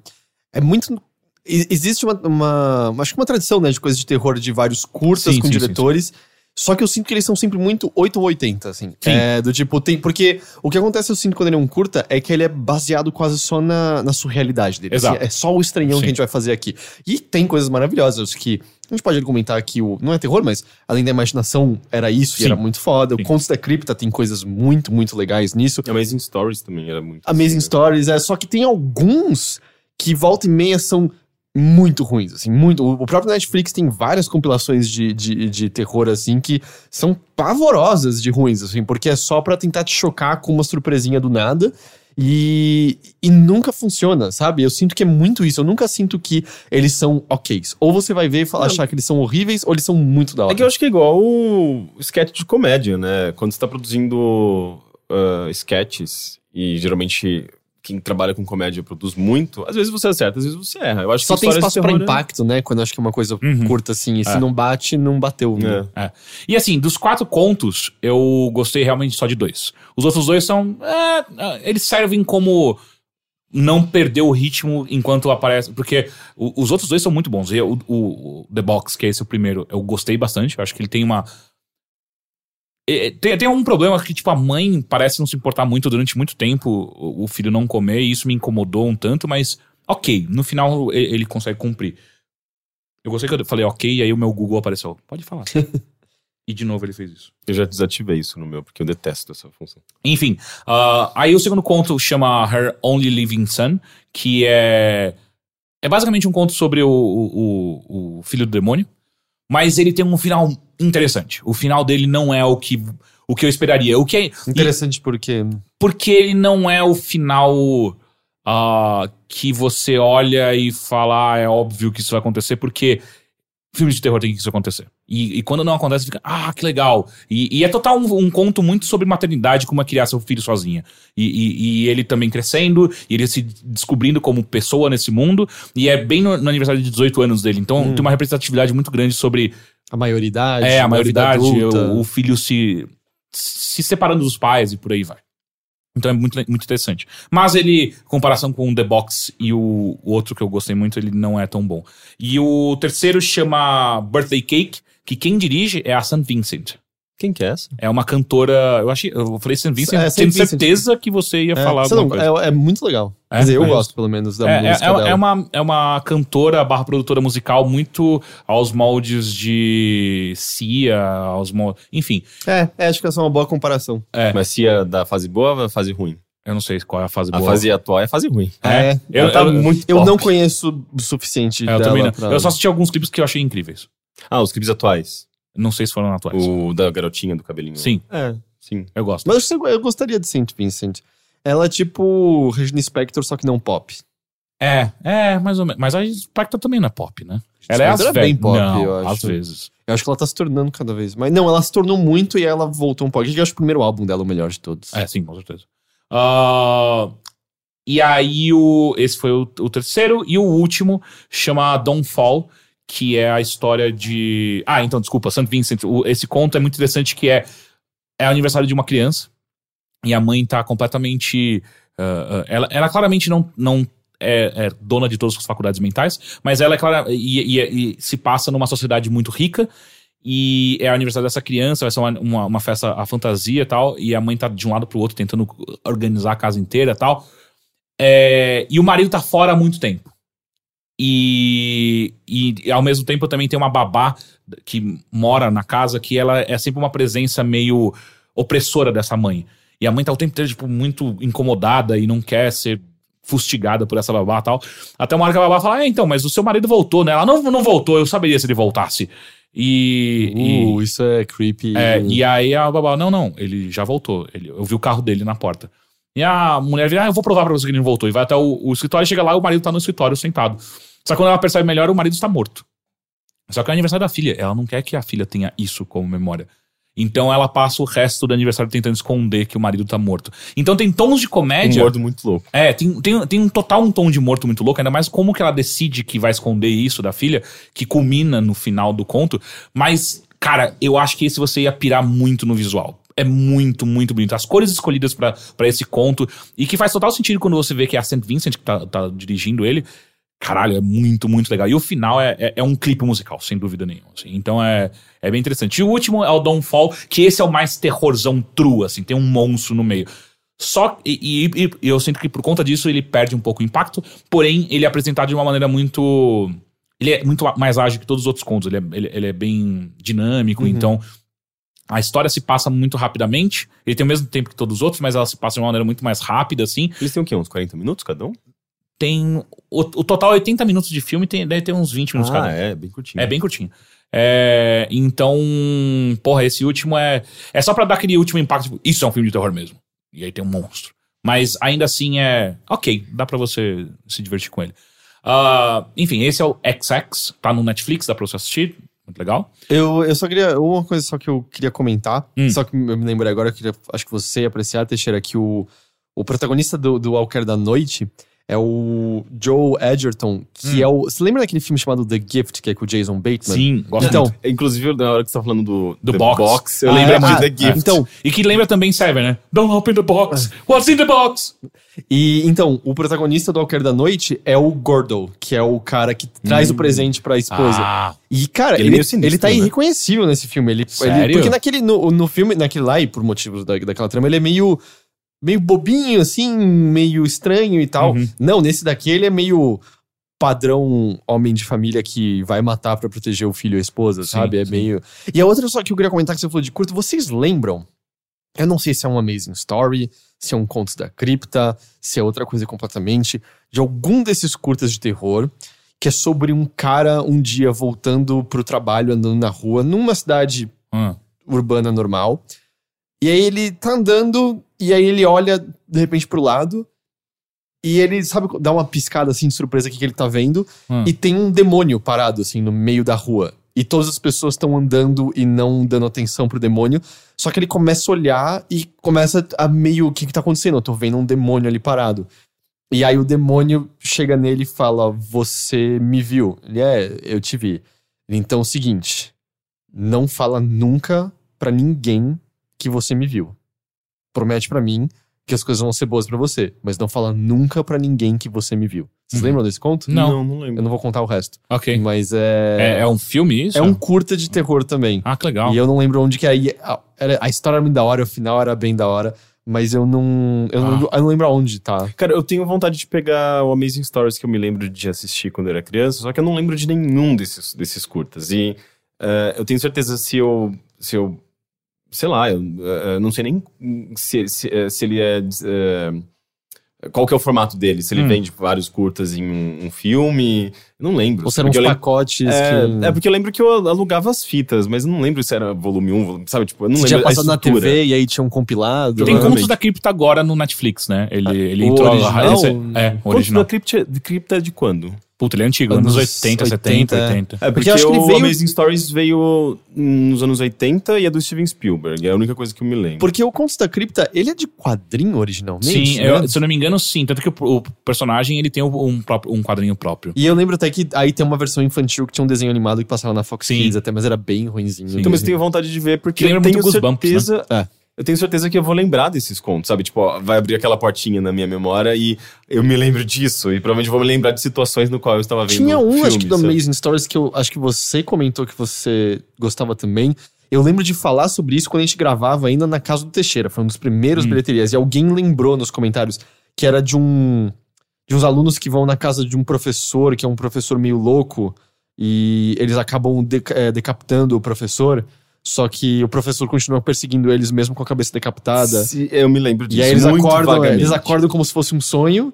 é muito. Existe uma, uma- Acho que uma tradição, né, de coisas de terror de vários curtas Sim, com sim, sim, diretores. Só que eu sinto que eles são sempre muito 8 ou 80, assim. Sim. É, do tipo, tem. Porque o que acontece, eu sinto, quando ele é um curta, é que ele é baseado quase só na, na surrealidade dele. Exato. Assim, é só o estranhão Sim. que a gente vai fazer aqui. E tem coisas maravilhosas que. A gente pode argumentar que o. Não é terror, mas além da imaginação, era isso Sim. e era muito foda. Sim. O Contos da Cripta tem coisas muito, muito legais nisso. Amazing Stories também era muito. Amazing assim, né? Stories, é só que tem alguns que volta e meia são muito ruins, assim, muito. O próprio Netflix tem várias compilações de, de, de terror, assim, que são pavorosas de ruins, assim, porque é só pra tentar te chocar com uma surpresinha do nada. E, e nunca funciona, sabe? Eu sinto que é muito isso. Eu nunca sinto que eles são oks. Ou você vai ver e achar que eles são horríveis, ou eles são muito da hora. É que eu acho que é igual o sketch de comédia, né? Quando você tá produzindo ah, sketches, e geralmente quem trabalha com comédia produz muito, às vezes você acerta, às vezes você erra. Eu acho Só que tem espaço é- impacto, né? Quando eu acho que é uma coisa Uhum. curta, assim. E se É. não bate, não bateu. né? É. E assim, dos quatro contos, eu gostei realmente só de dois. Os outros dois são. é, é, eles servem como não perder o ritmo enquanto aparece. Porque os outros dois são muito bons. E o, o- o The Box, que é esse o primeiro, eu gostei bastante. Eu acho que ele tem uma. É, Tem, tem um problema que, tipo, a mãe parece não se importar muito durante muito tempo o, o filho não comer, e isso me incomodou um tanto, mas ok, no final ele consegue cumprir. Eu gostei que eu falei ok, e aí o meu Google apareceu. Pode falar. <laughs> e de novo ele fez isso. Eu já desativei isso no meu, porque eu detesto essa função. Enfim, ah, aí o segundo conto chama Her Only Living Son, que é. É basicamente um conto sobre o, o, o filho do demônio, mas ele tem um final interessante. O final dele não é o que, o que eu esperaria. O que é, Interessante porque. porque ele não é o final ah, que você olha e fala, ah, é óbvio que isso vai acontecer, porque filmes de terror tem que isso acontecer. E, e quando não acontece, fica, ah, que legal. E, e é total um, um conto muito sobre maternidade, como é criar seu filho sozinha. E, e- ele também crescendo, e ele se descobrindo como pessoa nesse mundo. E é bem no, no aniversário de 18 anos dele. Então tem uma representatividade muito grande sobre A maioridade. é, a maioridade, o, o filho se, se separando dos pais e por aí vai. Então é muito, muito interessante. Mas ele, em comparação com o The Box e o, o outro que eu gostei muito, ele não é tão bom. E o terceiro chama Birthday Cake, que quem dirige é a St. Vincent. Quem que é essa? É uma cantora. Eu achei. Eu falei St. Vincent, É, tendo Vincent. certeza que você ia É, falar alguma lá, coisa. é, é muito legal. É? Quer dizer, eu É. gosto, pelo menos, da É, é, música é- dela. é uma, é uma cantora barra produtora musical muito aos moldes de Cia, aos moldes. Enfim, É, é, acho que essa é uma boa comparação. É. Mas é da fase boa ou da fase ruim? eu não sei qual é a fase A boa. fase atual é a fase ruim. É, eu, Ela tá eu- muito Eu não conheço o suficiente é, eu dela também não. pra- Eu só assisti alguns clipes que eu achei incríveis. Ah, os clipes atuais. Não sei se foram atuais. O da garotinha do cabelinho. Sim, É. Sim. eu gosto. Mas eu, eu gostaria de Saint Vincent. Ela é tipo Regina Spector, só que não pop. É, é, mais ou menos. Mas a Spectre também não é pop, né? Ela é às é bem vezes. pop, não, eu acho. às vezes. Eu acho que ela tá se tornando cada vez mais. Não, ela se tornou muito e ela voltou um pouco. Eu acho que o primeiro álbum dela é o melhor de todos. É, sim, com certeza. Ah, e aí, o, esse foi o, o terceiro. E o último chama Don't Fall, que é a história de. Ah, então, desculpa, St. Vincent. O- esse conto é muito interessante que é, é aniversário de uma criança. E a mãe tá completamente. ah, ela, ela claramente não, não é, é dona de todas as faculdades mentais, mas ela é clara. E, e- e se passa numa sociedade muito rica. E é o aniversário dessa criança, vai ser uma, uma, uma festa a fantasia e tal. E a mãe tá de um lado pro outro tentando organizar a casa inteira e tal. É, e o marido tá fora há muito tempo. E, e ao mesmo tempo também tem uma babá que mora na casa que ela é sempre uma presença meio opressora dessa mãe. E a mãe tá o tempo inteiro, tipo, muito incomodada e não quer ser fustigada por essa babá e tal. Até uma hora que a babá fala, é, então, mas o seu marido voltou, né? Ela, não, não voltou, eu saberia se ele voltasse. E... e- Uh, isso é creepy. é, e aí a babá, não, não, ele já voltou. Ele, eu vi o carro dele na porta. E a mulher vira, ah, eu vou provar pra você que ele não voltou. E vai até o, o escritório, chega lá, o marido tá no escritório sentado. Só que quando ela percebe melhor, o marido está morto. Só que é o aniversário da filha. Ela não quer que a filha tenha isso como memória. Então ela passa o resto do aniversário tentando esconder que o marido tá morto. Então tem tons de Um comédia. gordo muito louco. É, tem, tem, tem um total um tom de morto muito louco, ainda mais como que ela decide que vai esconder isso da filha, que culmina no final do conto. Mas, cara, eu acho que esse você ia pirar muito no visual. É muito, muito bonito. As cores escolhidas pra pra esse conto, e que faz total sentido quando você vê que é a St. Vincent que tá, tá dirigindo ele. Caralho, é muito, muito legal. E o final é, é, é um clipe musical, sem dúvida nenhuma. assim. Então é, é bem interessante. E o último é o Dawnfall, que esse é o mais terrorzão true, assim, tem um monstro no meio. Só e, e- e eu sinto que por conta disso ele perde um pouco o impacto, porém ele é apresentado de uma maneira muito. Ele é muito mais ágil que todos os outros contos. Ele é, ele, ele é bem dinâmico, então a história se passa muito rapidamente. Ele tem o mesmo tempo que todos os outros, mas ela se passa de uma maneira muito mais rápida, assim. Eles têm o quê? Uns 40 minutos cada um? Tem. O, o total é 80 minutos de filme, tem, deve ter uns 20 minutos cada um. Ah, é, bem curtinho. É bem curtinho. É, então, porra, esse último é. É só pra dar aquele último impacto. Tipo, isso é um filme de terror mesmo. E aí tem um monstro. Mas ainda assim é. Ok, dá pra você se divertir com ele. Ah, enfim, esse é o XX, tá no Netflix, dá pra você assistir. Muito legal. Eu, eu só queria. Uma coisa só que eu queria comentar. Hum. Só que eu me lembrei agora, eu queria, acho que você ia apreciar, Teixeira, que o, o protagonista do, do Walker da Noite é o Joe Edgerton, que é o. Você lembra daquele filme chamado The Gift, que é com o Jason Bateman? Sim, gosto Então, muito. Inclusive, na hora que você tá falando do, Do The box. eu Ah, lembrei é, muito ah, The Gift. Então, E que lembra também Seven, né? Don't open the box. What's in the box? E então, o protagonista do Walker da Noite é o Gordo, que é o cara que traz o presente pra esposa. Ah, E, cara, Ele é ele, meio sinistro, ele tá né? irreconhecível nesse filme. Ele, ele- porque naquele, no, no filme, naquele lá, e por motivos da, daquela trama, ele é meio, meio bobinho, assim, meio estranho e tal. Uhum. Não, nesse daqui ele é meio padrão homem de família que vai matar pra proteger o filho e a esposa, Sim, sabe? É sim. meio... E a outra só que eu queria comentar que você falou de curto, vocês lembram? Eu não sei se é um Amazing Story, se é um Contos da Cripta, se é outra coisa completamente, de algum desses curtas de terror, que é sobre um cara um dia voltando pro trabalho, andando na rua, numa cidade ah, urbana normal. E aí ele tá andando, e aí ele olha de repente pro lado, e ele, sabe, dá uma piscada assim de surpresa que ele tá vendo, Hum. e tem um demônio parado assim no meio da rua. E todas as pessoas estão andando e não dando atenção pro demônio. Só que ele começa a olhar e começa a meio. O que, que tá acontecendo? Eu tô vendo um demônio ali parado. E aí o demônio chega nele e fala: Você me viu? Ele é, eu te vi. Então é o seguinte: não fala nunca pra ninguém que você me viu. Promete pra mim que as coisas vão ser boas pra você, mas não fala nunca pra ninguém que você me viu. Vocês Uhum. lembram desse conto? Não. não, não lembro. Eu não vou contar o resto. Ok. Mas É, é. é um filme isso? É um curta de terror também. Ah, que legal. E eu não lembro onde que é. E a, era- a história era muito da hora, o final era bem da hora. Mas eu não. Eu, não, Ah. lembro, eu não lembro aonde tá. Cara, eu tenho vontade de pegar o Amazing Stories que eu me lembro de assistir quando eu era criança, só que eu não lembro de nenhum desses, desses curtas. E eh, eu tenho certeza se eu. Se eu sei lá, eu eh, não sei nem se, se, eh, se ele é. eh, qual que é o formato dele? Se ele Hum. vende vários curtas em um, um filme. Eu não lembro. Ou serão uns eu pacotes é, que. é porque eu lembro que eu alugava as fitas, mas eu não lembro se era volume 1, volume, sabe? Tipo, eu não Você lembro tinha a passado na. TV e aí tinha um compilado. Tem. Contos da Cripta agora no Netflix, né? Ele, ele o entrou. original? esse- é, o Contos original. da Cripta, de Cripta é de quando? Puta, ele é antigo, Anos anos 80, 70, 80. 80. É, Porque porque, eu acho que ele o veio- Amazing Stories veio nos anos 80 e é do Steven Spielberg. É a única coisa que eu me lembro. Porque o Contos da Cripta, ele é de quadrinho originalmente? Sim, né? eu- se eu não me engano, sim. Tanto que o, o personagem ele tem um, próprio, um quadrinho próprio. E eu lembro até que aí tem uma versão infantil que tinha um desenho animado que passava na Fox Sim. Kids até, mas era bem ruinzinho. Sim. Então, mas tenho vontade de ver porque eu tenho muito Goosebumps, certeza. né? Eu tenho certeza que eu vou lembrar desses contos, sabe? Tipo, ó, vai abrir aquela portinha na minha memória e eu me lembro disso. E provavelmente vou me lembrar de situações no qual eu estava vendo. Tinha um, filme, acho que do? Amazing Stories, que eu acho que você comentou que você gostava também. Eu lembro de falar sobre isso quando a gente gravava ainda na casa do Teixeira. Foi um dos primeiros Hum. bilheterias. E alguém lembrou nos comentários que era de um. De uns alunos que vão na casa de um professor, que é um professor meio louco, e eles acabam deca- eh, decapitando o professor. Só que o professor continua perseguindo eles mesmo com a cabeça decapitada. Se- eu me lembro disso. E aí eles muito acordam, é, vagamente. eles acordam como se fosse um sonho.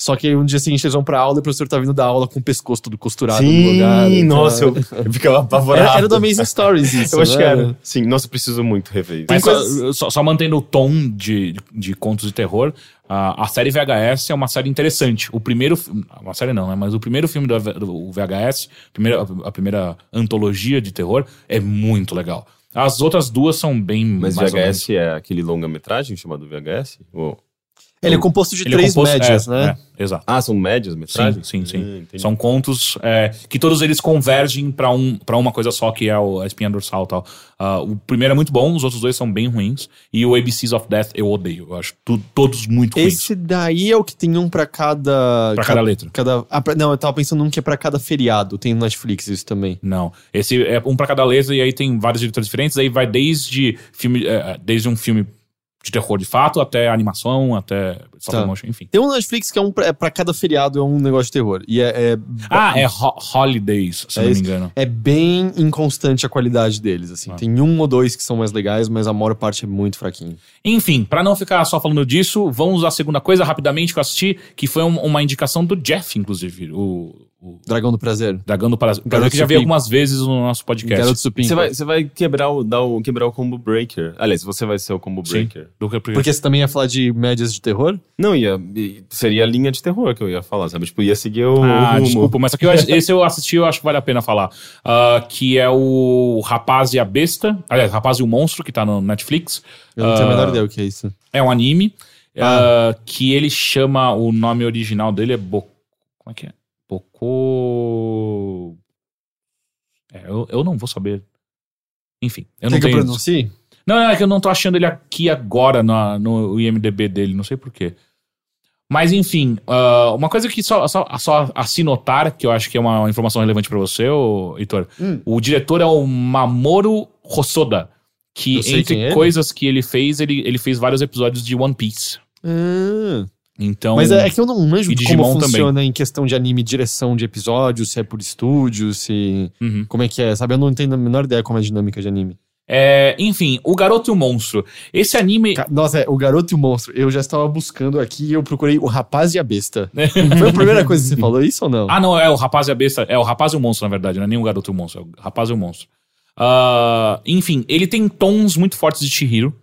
Só que um dia seguinte eles vão pra aula e o professor tá vindo da aula com o pescoço todo costurado no Sim, lugar. então- nossa, eu, <laughs> eu ficava apavorado. Era, era do Amazing Stories isso, Eu acho que era. Sim, nossa, eu preciso muito rever isso. Mas coisas- só, só- mantendo o tom de, de contos de terror, a, a série VHS é uma série interessante. O primeiro. Uma série não, né? Mas o primeiro filme do, do VHS, primeira, a primeira antologia de terror, é muito legal. As outras duas são bem. Mas mais ou menos. VHS é aquele longa-metragem chamado VHS? Ou- Ele é composto de Ele é três composto- médias, é, né? é, exato. Ah, são médias Sim, metragens? sim, sim. Ah, entendi. São contos é, que todos eles convergem pra um, pra uma coisa só, que é o, a espinha dorsal e tal. Ah, o primeiro é muito bom, os outros dois são bem ruins. E o ABCs of Death eu odeio. Eu acho tu- todos muito ruins. Esse daí é o que tem um pra cada. Pra cada letra. cada ah, pra- não, eu tava pensando num que é pra cada feriado. Tem no Netflix isso também. Não. Esse é um pra cada letra e aí tem vários diretores diferentes. Aí vai desde filme, é, desde um filme de terror de fato até animação, até stop Tá. motion, enfim. Tem um Netflix que é um pra, é pra cada feriado, é um negócio de terror. E é, é, Ah, é Ho- Holidays, se É não me engano. é bem inconstante a qualidade deles, assim. Ah. Tem um ou dois que são mais legais, mas a maior parte é muito fraquinho. Enfim, pra não ficar só falando disso, vamos à segunda coisa rapidamente que eu assisti, que foi um- uma indicação do Jeff, inclusive, o, o Dragão do Prazer. Dragão do Prazer, Garoto que já veio algumas vezes no nosso podcast. Garoto Supim. Você vai, você vai quebrar o, dar o, quebrar o combo breaker. Aliás, você vai ser o combo Sim. breaker. Que- Porque você também ia falar de médias de terror? Não, ia, seria a linha de terror que eu ia falar, sabe? Tipo, ia seguir o, Ah, o rumo. desculpa, mas aqui eu, esse eu assisti eu acho que vale a pena falar. Ah, que é o Rapaz e a Besta. Aliás, Rapaz e o Monstro, que tá no Netflix. Eu não tenho a Ah, menor ideia o que é isso. É um anime. Ah. ah, que ele chama. O nome original dele é Bo... Como é que é? Boko. É, eu, eu não vou saber. Enfim, eu não Quer que tenho. pronuncie? Não, não, é que eu não tô achando ele aqui agora na- no IMDB dele, não sei porquê. Mas enfim, ah, uma coisa que só, só, só a se notar, que eu acho que é uma informação relevante pra você, Heitor. Hum. O diretor é o Mamoru Hosoda, que é entre ele. coisas que ele fez, ele, ele fez vários episódios de One Piece. Ah. Então, Mas é, é que eu não manjo Digimon como também. funciona em questão de anime, direção de episódios, se é por estúdio, se. Uhum. Como é que é? Sabe? Eu não tenho a menor ideia como é a dinâmica de anime. É, enfim, O Garoto e o Monstro. Esse anime. Nossa, é, o garoto e o monstro. Eu já estava buscando aqui e eu procurei o rapaz e a besta. <laughs> Foi a primeira coisa que você falou, isso ou não? Ah, não, é o Rapaz e a Besta. É o Rapaz e o Monstro, na verdade, não é nem o Garoto e o Monstro, é o Rapaz e o Monstro. Ah, enfim, ele tem tons muito fortes de Chihiro.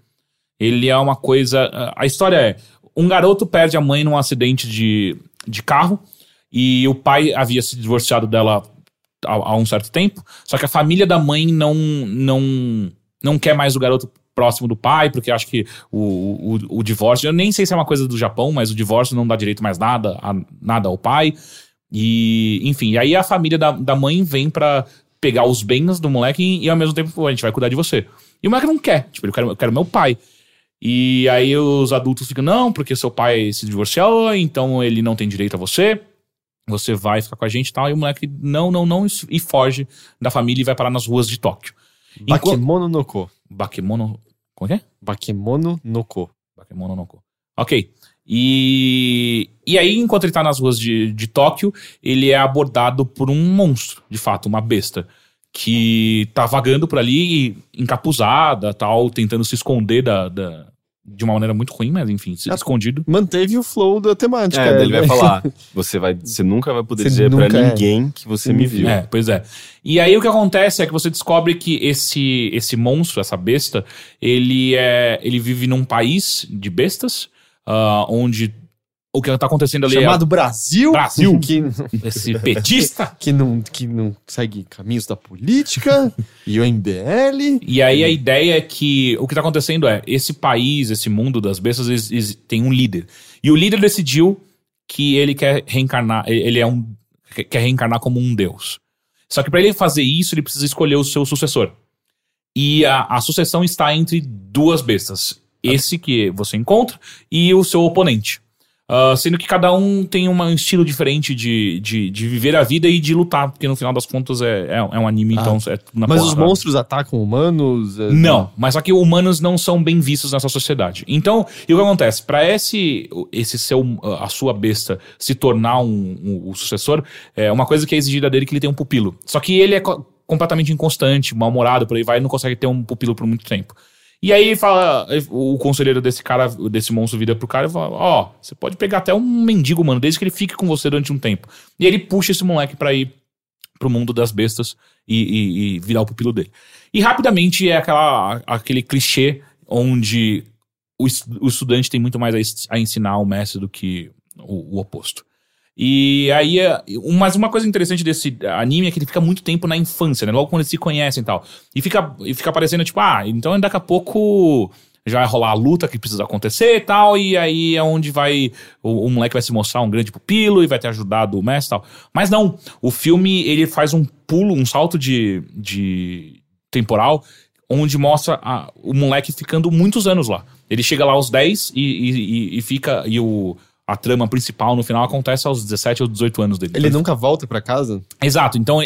Ele é uma coisa. A história é: um garoto perde a mãe num acidente de, de carro e o pai havia se divorciado dela há, há um certo tempo. Só que a família da mãe não, não, não quer mais o garoto próximo do pai, porque acha que o, o, o divórcio. Eu nem sei se é uma coisa do Japão, mas o divórcio não dá direito mais nada, a, nada ao pai. E, enfim, aí a família da, da mãe vem pra pegar os bens do moleque e, e ao mesmo tempo, "Pô, a gente vai cuidar de você. E o moleque não quer, tipo, ele quer, eu quero meu pai. E aí os adultos ficam, não, porque seu pai se divorciou, então ele não tem direito a você. Você vai ficar com a gente e tal. E o moleque, não, não, não, e foge da família e vai parar nas ruas de Tóquio. Bakemono no Ko. Bakemono. Como é que é? Bakemono no Ko. Bakemono no Ko. Ok. E, e aí, enquanto ele tá nas ruas de, de Tóquio, ele é abordado por um monstro, de fato, uma besta. Que tá vagando por ali, encapuzada, tal, tentando se esconder da, da- de uma maneira muito ruim, mas enfim, se- Ah, escondido. Manteve o flow da temática. É, ele vai né? falar. <laughs> Você, vai, você nunca vai poder Você dizer pra nunca é. ninguém que você me viu. É, pois é. E aí o que acontece é que você descobre que esse esse monstro, essa besta, ele é ele vive num país de bestas, ah, onde o que tá acontecendo ali Chamado Brasil. Brasil. Que, é esse petista. <laughs> que, não, que não segue caminhos da política. e o MBL. E aí a ideia é que o que tá acontecendo é esse país, esse mundo das bestas, tem um líder. E o líder decidiu que ele quer reencarnar, ele ele é um quer reencarnar como um deus. Só que para ele fazer isso, ele precisa escolher o seu sucessor. E a, a sucessão está entre duas bestas. Esse que você encontra e o seu oponente. Ah, sendo que cada um tem um estilo diferente de, de, de viver a vida e de lutar, porque no final das contas é, é, é um anime, Ah. então é tudo na Mas os monstros atacam humanos? é- Não, mas só que humanos não são bem vistos nessa sociedade. Então, e o que acontece? Pra esse, esse seu, a sua besta se tornar um, um- o sucessor, é uma coisa que é exigida dele que ele tem um pupilo. Só que ele é co- completamente inconstante, mal-humorado, por aí vai, e não consegue ter um pupilo por muito tempo. E aí fala, o conselheiro desse cara, desse monstro vira pro cara e fala: Ó, você pode pegar até um mendigo, mano, desde que ele fique com você durante um tempo. E ele puxa esse moleque pra ir pro mundo das bestas e, e- e virar o pupilo dele. E rapidamente é aquela, aquele clichê onde o, o estudante tem muito mais a, a ensinar ao mestre do que o, o oposto. E aí, é, mas uma coisa interessante desse anime é que ele fica muito tempo na infância, né? Logo quando eles se conhecem e tal. E fica, e fica parecendo, tipo, ah, então daqui a pouco já vai rolar a luta que precisa acontecer e tal, e aí é onde vai. O, o moleque vai se mostrar um grande pupilo e vai ter ajudado o mestre e tal. Mas não, o filme ele faz um pulo, um salto de, de temporal, onde mostra a- o moleque ficando muitos anos lá. Ele chega lá aos 10 e, e, e- e fica. E o, a trama principal no final acontece aos 17 ou 18 anos dele. Ele Então, nunca volta pra casa? Exato. Então,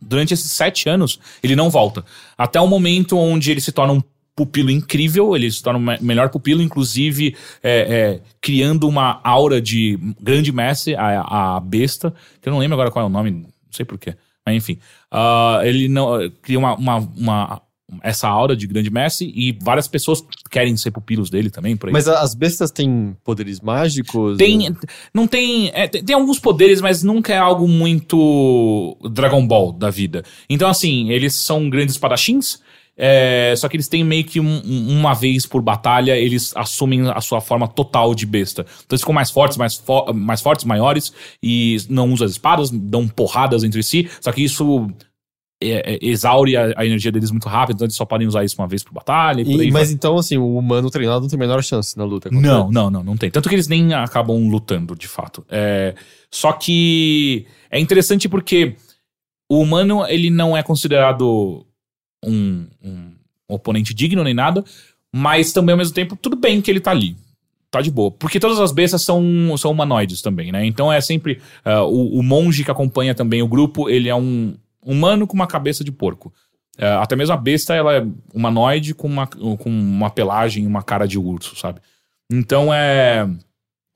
durante esses sete anos, ele não volta. Até o momento onde ele se torna um pupilo incrível, ele se torna o me- melhor pupilo, inclusive é, é, criando uma aura de grande mestre, a, a besta, que eu não lembro agora qual é o nome, não sei porquê, mas enfim. Ah, ele não cria uma, uma, uma- essa aura de grande mestre e várias pessoas querem ser pupilos dele também, por aí. Mas as bestas têm poderes mágicos? Tem, não tem, é, tem, tem alguns poderes, mas nunca é algo muito Dragon Ball da vida. Então, assim, eles são grandes espadachins, é, só que eles têm meio que um- uma vez por batalha, eles assumem a sua forma total de besta. Então eles ficam mais fortes, mais, fo- mais fortes, maiores, e não usam as espadas, dão porradas entre si, só que isso é, é, exaure a, a energia deles muito rápido, então eles só podem usar isso uma vez por batalha. E E- mas então, assim, o humano treinado não tem a menor chance na luta. contra não, ele. não, não, não tem. Tanto que eles nem acabam lutando, de fato. É, só que é interessante porque o humano, ele não é considerado um, um oponente digno nem nada, mas também ao mesmo tempo, tudo bem que ele tá ali. Tá de boa. Porque todas as bestas são, são humanoides também, né? Então é sempre. ah, o, o monge que acompanha também o grupo, ele é um humano com uma cabeça de porco. É, até mesmo a besta, ela é humanoide com uma, com uma pelagem uma cara de urso, sabe? Então é.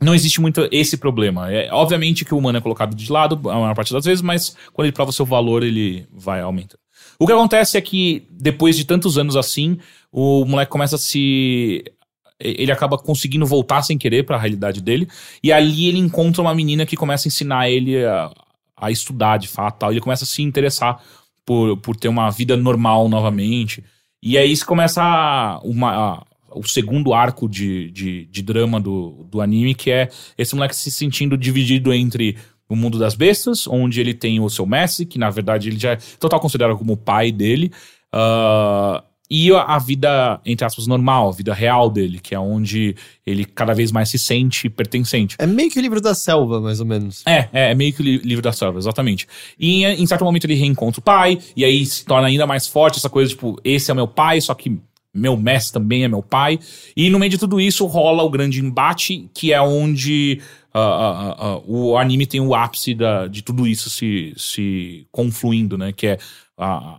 Não existe muito esse problema. É, obviamente que o humano é colocado de lado a maior parte das vezes, mas quando ele prova seu valor, ele vai aumentando. O que acontece é que, depois de tantos anos assim, o moleque começa a se. Ele acaba conseguindo voltar sem querer para a realidade dele. E ali ele encontra uma menina que começa a ensinar ele a, a estudar de fato. Tal, ele começa a se interessar por, por ter uma vida normal novamente. E aí se começa a- uma, a- o segundo arco de, de, de drama do, do anime, que é esse moleque se sentindo dividido entre o mundo das bestas, onde ele tem o seu mestre, que na verdade ele já é total considerado como o pai dele, ah, e a, vida, entre aspas, normal, a vida real dele, que é onde ele cada vez mais se sente pertencente. É meio que o livro da selva, mais ou menos. É, é, é meio que o li- livro da selva, exatamente. E em, certo momento ele reencontra o pai, e aí se torna ainda mais forte essa coisa, tipo, esse é o meu pai, só que meu mestre também é meu pai. E no meio de tudo isso rola o grande embate, que é onde ah, ah, ah, o anime tem o ápice da, de tudo isso se, se confluindo, né? Que é a,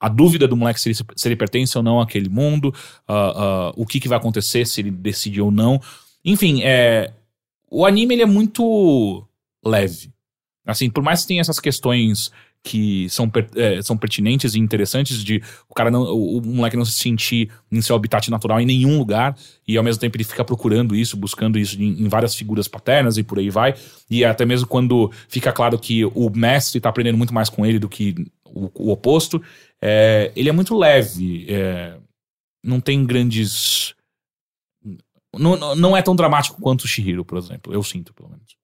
a dúvida do moleque se ele, se ele pertence ou não àquele mundo, ah, ah, o que, que vai acontecer se ele decide ou não. Enfim, é, o anime ele é muito leve. Assim, por mais que tenha essas questões que são, é, são pertinentes e interessantes de o cara não, o, o moleque não se sentir em seu habitat natural em nenhum lugar e ao mesmo tempo ele fica procurando isso, buscando isso em, em várias figuras paternas e por aí vai. E até mesmo quando fica claro que o mestre tá aprendendo muito mais com ele do que o, o oposto, é, ele é muito leve, é, não tem grandes não, não- é tão dramático quanto o Shihiro, por exemplo. Eu sinto, pelo menos.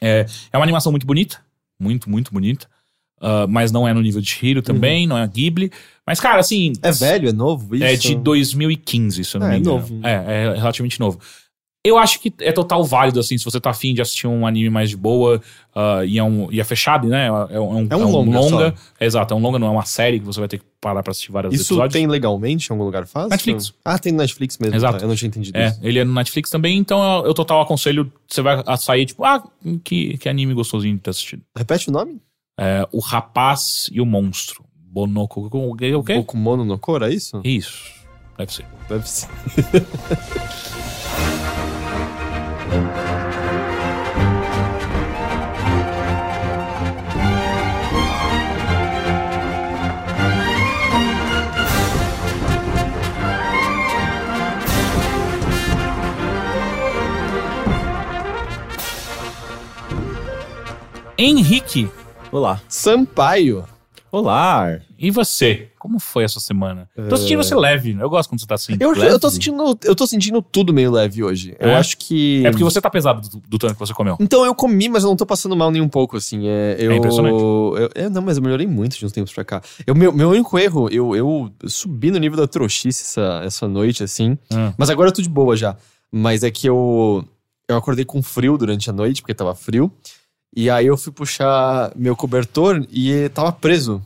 É, é uma animação muito bonita. Muito, muito bonita. Ah, mas não é no nível de Shihiro também, não é Ghibli. Mas, cara, assim. É velho, é novo isso? É de 2015, se eu não É, me engano. novo. É, é relativamente novo. Eu acho que é total válido, assim, se você tá afim de assistir um anime mais de boa ah, e, é um, e é fechado, né? É um, É um longa É, exato, é um longa, não é uma série que você vai ter que parar pra assistir vários Isso episódios. tem legalmente em algum lugar fácil? Netflix. Ah, tem no Netflix mesmo. Exato. tá, Eu não tinha entendido É, isso. ele é no Netflix também, então eu, eu total aconselho. Você vai sair, tipo, ah, que, que anime gostosinho de ter assistido. Repete o nome? É, o Rapaz e o Monstro. Bonoko. O quê? Bokumono no Kora, é isso? Isso. Deve ser. Deve ser. <laughs> Henrique, Olá. Sampaio. Olá. E você? Como foi essa semana? Tô sentindo você leve. Eu gosto quando você tá assim. Eu, Leve? eu, tô sentindo, eu tô sentindo tudo meio leve hoje. Eu É? acho que. É porque você tá pesado do, do tanto que você comeu. Então, eu comi, mas eu não tô passando mal nem um pouco, assim. É, eu, É impressionante. eu- é, não, mas eu melhorei muito de uns tempos pra cá. Eu, meu, meu único erro, eu, eu subi no nível da trouxice essa, essa noite, assim. Hum. Mas agora eu tô de boa já. Mas é que eu, eu acordei com frio durante a noite, porque tava frio. E aí eu fui puxar meu cobertor e tava preso.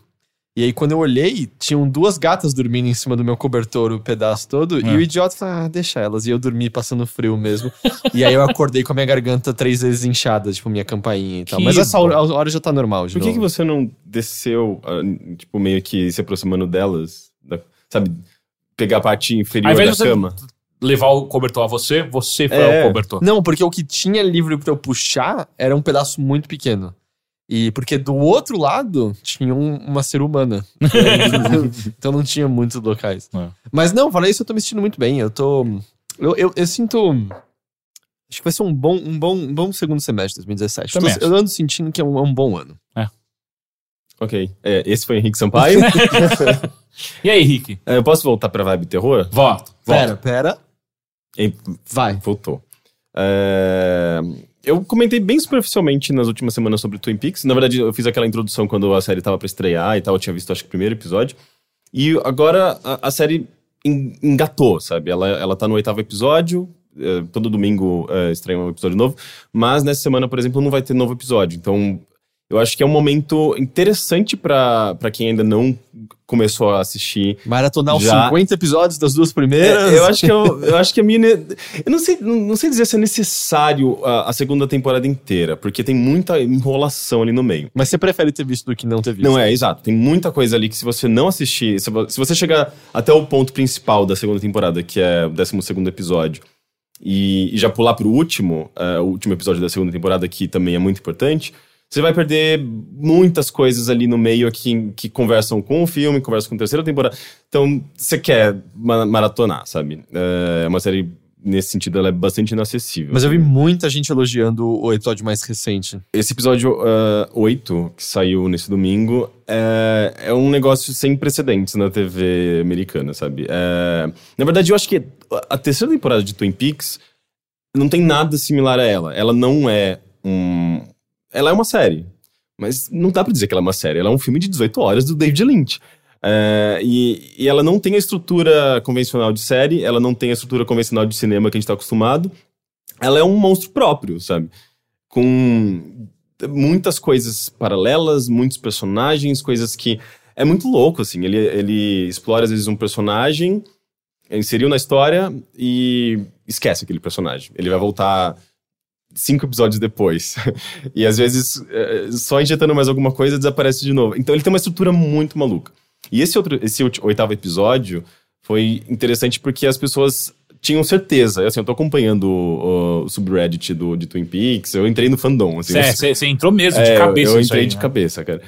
E aí, quando eu olhei, tinham duas gatas dormindo em cima do meu cobertor, o pedaço todo. E É. o idiota falou, ah, deixa elas. E eu dormi passando frio mesmo. e aí eu acordei com a minha garganta três vezes inchada, tipo, minha campainha e tal. Que Mas essa hora, hora já tá normal, de Por que, que você não desceu, ah, tipo, meio que se aproximando delas? Da- sabe, pegar a parte inferior da cama? levar o cobertor a você, você foi É. ao cobertor. Não, porque o que tinha livre pra eu puxar era um pedaço muito pequeno. E porque do outro lado tinha um- uma ser humana. <laughs> então não tinha muitos locais. É. Mas não, falei isso, eu tô me sentindo muito bem. Eu tô. Eu, eu, eu sinto. Acho que vai ser um bom, um bom, um bom segundo semestre de 2017. Tô- Também eu ando sentindo que é um, é um bom ano. Ok. É, esse foi Henrique Sampaio. <laughs> E aí, Rick? É, eu posso voltar pra vibe terror? Volta. Pera, Volta. pera. Em- Vai. Voltou. É, Eu comentei bem superficialmente nas últimas semanas sobre Twin Peaks. Na verdade, eu fiz aquela introdução quando a série tava pra estrear e tal. Eu tinha visto, acho que o primeiro episódio. E agora a, a série en- engatou, sabe? Ela, ela tá no oitavo episódio. é, todo domingo é, estreia um episódio novo. Mas nessa semana, por exemplo, não vai ter novo episódio. Então, eu acho que é um momento interessante pra pra quem ainda não começou a assistir Maratonar os Já. 50 episódios das duas primeiras. é, eu acho que eu, eu acho que a minha eu não sei não, sei dizer se é necessário a, a segunda temporada inteira porque tem muita enrolação ali no meio Mas você prefere ter visto do que não ter visto. não é exato tem muita coisa ali que se você não assistir se, vo- se você chegar até o ponto principal da segunda temporada que é o 12 segundo episódio e, e já pular pro último eh, o último episódio da segunda temporada que também é muito importante você vai perder muitas coisas ali no meio aqui que conversam com o filme, conversam com a terceira temporada. Então, você quer ma- maratonar, sabe? É uma série, nesse sentido, ela é bastante inacessível. Mas eu vi muita gente elogiando o episódio mais recente. Esse episódio ah, 8, que saiu nesse domingo, é, é um negócio sem precedentes na TV americana, sabe? É, na verdade, eu acho que a terceira temporada de Twin Peaks não tem nada similar a ela. Ela não é um. Ela é uma série. Mas não dá pra dizer que ela é uma série. Ela é um filme de 18 horas do David Lynch. É, e, e ela não tem a estrutura convencional de série, ela não tem a estrutura convencional de cinema que a gente tá acostumado. Ela é um monstro próprio, sabe? Com muitas coisas paralelas, muitos personagens, coisas que. É muito louco, assim. Ele, ele explora, às vezes, um personagem inseriu na história e esquece aquele personagem. Ele vai voltar cinco episódios depois. <laughs> e às vezes, é, só injetando mais alguma coisa, desaparece de novo. Então ele tem uma estrutura muito maluca. E esse, outro, esse oitavo episódio foi interessante porque as pessoas tinham certeza. Assim, eu tô acompanhando o, o subreddit do, de Twin Peaks, eu entrei no fandom. Assim, Você entrou mesmo É, de cabeça Eu nisso entrei aí, de né? cabeça, cara.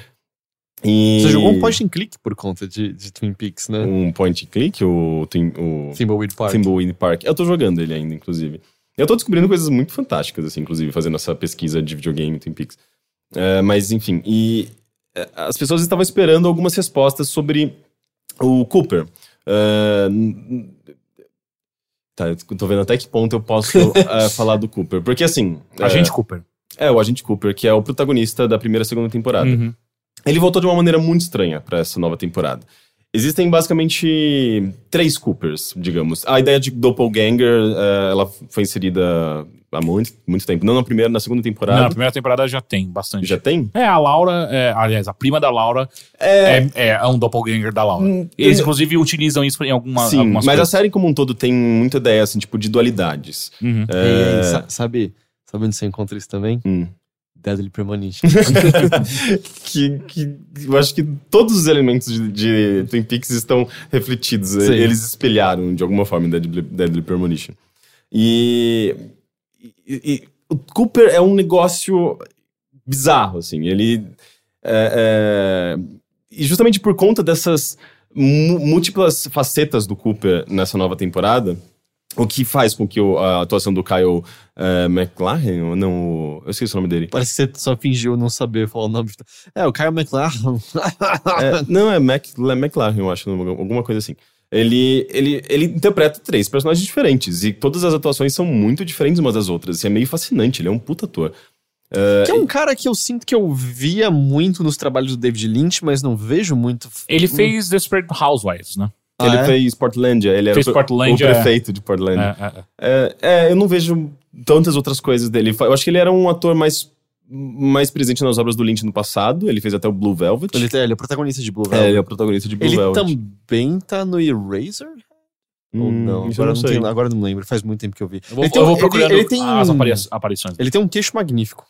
E... Você jogou um point and click por conta de, de Twin Peaks, né? um point and click, o, Twin- o Thimbleweed Park. Thimbleweed Park. Eu tô jogando ele ainda, inclusive. Eu tô descobrindo coisas muito fantásticas, assim, inclusive, fazendo essa pesquisa de videogame Twin Peaks. É, mas, enfim, e é, as pessoas estavam esperando algumas respostas sobre o Cooper. N- tá, eu tô vendo até que ponto eu posso <laughs> é, falar do Cooper. Porque, assim... Agente é, Cooper. é, o Agente Cooper, que é o protagonista da primeira e segunda temporada. Uhum. Ele voltou de uma maneira muito estranha pra essa nova temporada. Existem basicamente três Coopers, digamos. A ideia de Doppelganger, eh, ela foi inserida há muito, muito tempo. Não na primeira, na segunda Não, temporada. na primeira temporada já tem bastante. Já tem? É, a Laura, é, aliás, a prima da Laura é, é, é um doppelganger da Laura. Hum, Eles, inclusive, utilizam isso em alguma, Sim, algumas mas a coisas. série como um todo tem muita ideia, assim, tipo, de dualidades. Uhum. E aí, sa- sabe, sabe onde você encontra isso também? Hum. Deadly Premonition. <laughs> que, que eu acho que todos os elementos de, de Twin Peaks estão refletidos. Sim. Eles espelharam de alguma forma em Deadly, Deadly Premonition. E, e- e o Cooper é um negócio bizarro, assim. Ele. é- é- e justamente por conta dessas múltiplas facetas do Cooper nessa nova temporada, o que faz com que o- a atuação do Kyle é, McLaren, ou não, eu esqueci o nome dele. Parece que você só fingiu não saber falar o nome. É, o Kyle McLaren. <laughs> É, não, é Mac, é McLaren, eu acho, alguma coisa assim. Ele, ele, ele interpreta três personagens diferentes e todas as atuações são muito diferentes umas das outras. E é meio fascinante, ele é um puta ator. que é um cara que eu sinto que eu via muito nos trabalhos do David Lynch, mas não vejo muito. Ele fez Desperate Housewives, né? Ah, ele é? fez Portlandia, ele era Fez o, pre- Portlandia, o prefeito de Portlandia. É, é, é. É, é, eu não vejo tantas outras coisas dele. Eu acho que ele era um ator mais, mais presente nas obras do Lynch no passado. Ele fez até o Blue Velvet. Ele, ele é o protagonista de Blue É, ele Velvet. é o protagonista de Blue Ele Velvet. também tá no Eraser? Ou Hum, não? Agora não não, tenho- agora não lembro, faz muito tempo que eu vi. Eu vou, Ele tem eu um- vou ele- procurando ele tem as um- apari- aparições. Ele tem um queixo magnífico.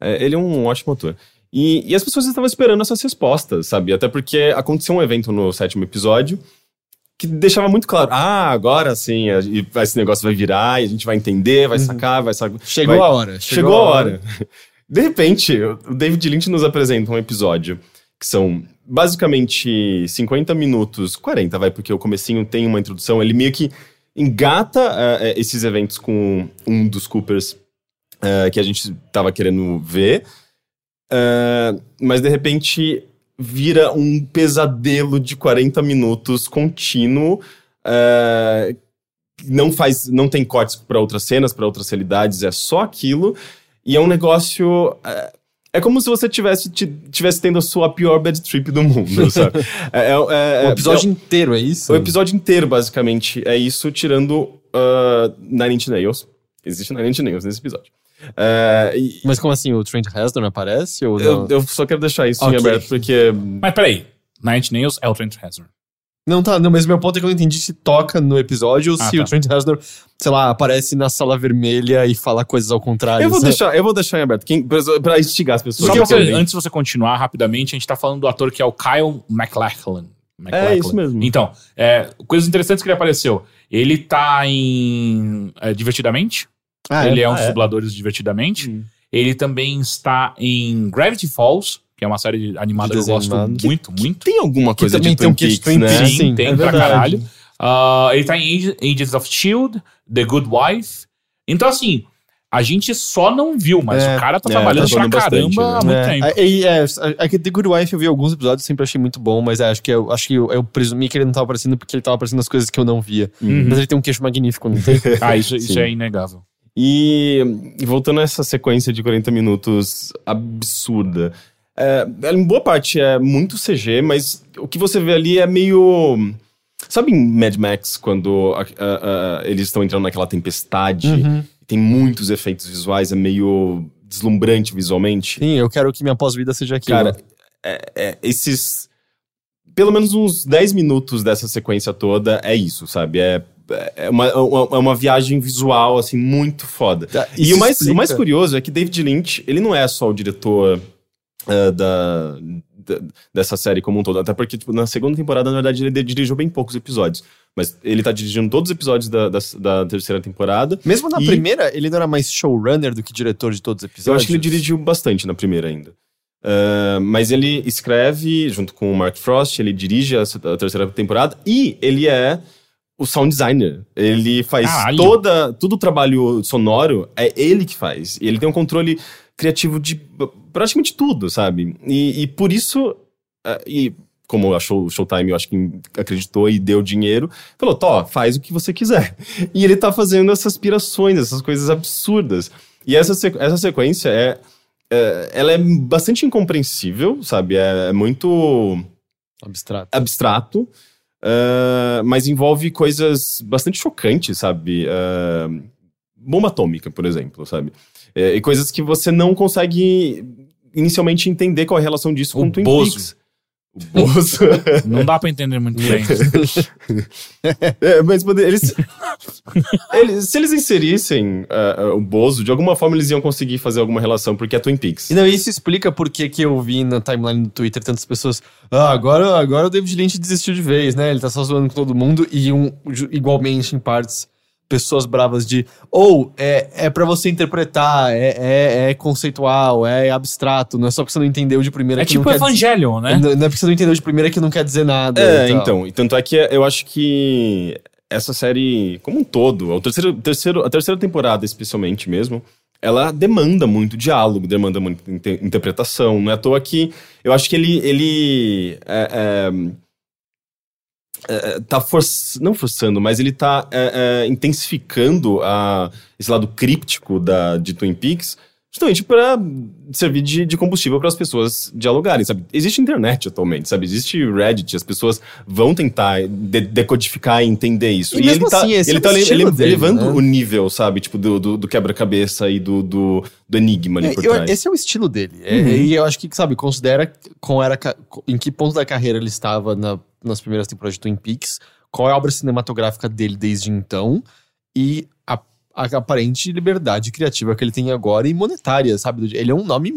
É, ele é um ótimo ator. E, e as pessoas estavam esperando essas respostas, sabe? Até porque aconteceu um evento no sétimo episódio que deixava muito claro: ah, agora sim, esse negócio vai virar, e a gente vai entender, vai sacar, vai sacar. Chegou vai- a hora. Chegou, a hora. De repente, o David Lynch nos apresenta um episódio que são basicamente 50 minutos, 40, vai, porque o comecinho tem uma introdução, ele meio que engata eh, esses eventos com um dos Coopers eh, que a gente tava querendo ver, eh, mas de repente vira um pesadelo de 40 minutos contínuo, eh, não faz, não tem cortes para outras cenas, para outras realidades, é só aquilo. E é um negócio. É, é como se você tivesse, ti- tivesse tendo a sua pior bad trip do mundo, <laughs> sabe? É, é- é- O episódio é- inteiro, é isso? o episódio inteiro, basicamente, é isso, tirando uh, Nine Inch Nails. Existe Nine Inch Nails nesse episódio. É, e- Mas como assim, o Trent Reznor não aparece? Ou eu, não? eu só quero deixar isso Ok. em aberto, porque. Mas peraí, Inch Nails é o Trent Reznor. Não, tá, não, mas meu ponto é que eu não entendi se toca no episódio ou Ah, se tá. o Trent Reznor, sei lá, aparece na sala vermelha e fala coisas ao contrário. Eu vou, sabe? deixar, eu vou deixar em aberto, quem, pra, pra instigar as pessoas. Só você, antes de você continuar rapidamente, a gente tá falando do ator que é o Kyle MacLachlan. É, isso mesmo. Então, é, coisas interessantes que ele apareceu. Ele tá em é, Divertidamente. Ah, ele é, um Ah, dos é? dubladores de Divertidamente. Hum. Ele também está em Gravity Falls, que é uma série animada De que eu gosto animado. muito, muito. Tem alguma Que coisa também de tem um Twin Peaks, Twin né? Peaks. Sim, sim, tem é pra verdade. caralho. Ah, ele tá em Ag- Agents of S.H.I.E.L.D., The Good Wife. Então, assim, a gente só não viu, mas É, o cara tá é, trabalhando tá pra bastante, caramba há né? muito É, tempo. é, e é, é que The Good Wife eu vi alguns episódios, sempre achei muito bom, mas é, acho que eu, acho que eu, eu presumi que ele não tava aparecendo porque ele tava aparecendo nas coisas que eu não via. Uhum. Mas ele tem um queixo magnífico, não tem? <laughs> Ah, isso, isso é inegável. E, voltando a essa sequência de 40 minutos absurda. É, em boa parte é muito CG, mas o que você vê ali é meio. Sabe em Mad Max, quando a- a- a- eles estão entrando naquela tempestade? Uhum. Tem muitos efeitos visuais, é meio deslumbrante visualmente. Sim, eu quero que minha pós-vida seja aquilo. Cara, é- é, esses pelo menos uns 10 minutos dessa sequência toda é isso, sabe? É, é, uma, é uma viagem visual, assim, muito foda. Tá, E o mais, explica- o mais curioso é que David Lynch, ele não é só o diretor ah, da, da- dessa série como um todo. Até porque, tipo, na segunda temporada, na verdade, ele dirigiu bem poucos episódios. Mas ele tá dirigindo todos os episódios da, da, da terceira temporada. Mesmo na E- primeira, ele não era mais showrunner do que diretor de todos os episódios? Eu acho que ele dirigiu bastante na primeira ainda. Ah, mas ele escreve junto com o Mark Frost, ele dirige a, a terceira temporada e ele é o sound designer. Ele faz Caralho. toda todo o trabalho sonoro é ele que faz. E ele tem um controle criativo de praticamente tudo, sabe? E, e por isso ah, e como a Show, Showtime, eu acho que acreditou e deu dinheiro, falou, Tó, faz o que você quiser. <laughs> E ele tá fazendo essas pirações, essas coisas absurdas. E essa, essa sequência é, é- Ela é bastante incompreensível, sabe? É, é muito Abstrato. abstrato, ah, mas envolve coisas bastante chocantes, sabe? Ah, bomba atômica, por exemplo, sabe? É, e coisas que você não consegue inicialmente entender qual é a relação disso O com Twin Bozo. Peaks. O Bozo. <laughs> Não dá pra entender muito bem. <laughs> É, mas poder- eles, eles- se eles inserissem ah, o Bozo, de alguma forma eles iam conseguir fazer alguma relação, porque é Twin Peaks. E não, isso explica por que que eu vi na timeline do Twitter tantas pessoas. Ah, agora, agora o David Lynch desistiu de vez, né? Ele tá só zoando com todo mundo. E um, igualmente, em partes, pessoas bravas de. Ou é, é para você interpretar, é, é, é conceitual, é abstrato, não é só porque você não entendeu de primeira É que tipo não quer dizer- Evangelion, né? Não não é porque você não entendeu de primeira que não quer dizer nada. É, e tal. então. E tanto é que eu acho que essa série, como um todo, o terceiro, terceiro, a terceira temporada, especialmente mesmo, ela demanda muito diálogo, demanda muita inte- interpretação. Não é à toa que eu acho que ele. ele é, é, é, tá forç, não forçando, mas ele tá é, é, intensificando a, esse lado críptico da, de Twin Peaks justamente para servir de, de combustível para as pessoas dialogarem, sabe? Existe internet atualmente, sabe? Existe Reddit, as pessoas vão tentar de- decodificar e entender isso. E mesmo ele tá, assim, ele é o tá ele- estilo ele- dele, elevando né? o nível, sabe? Tipo, do, do, do quebra-cabeça e do, do, do enigma ali É, por eu- trás. esse é o estilo dele. É, Uhum. e eu acho que, sabe, considera com era, em que ponto da carreira ele estava na- nas primeiras temporadas de Twin Peaks, qual é a obra cinematográfica dele desde então e a, aparente liberdade criativa que ele tem agora e monetária, sabe? Ele é um nome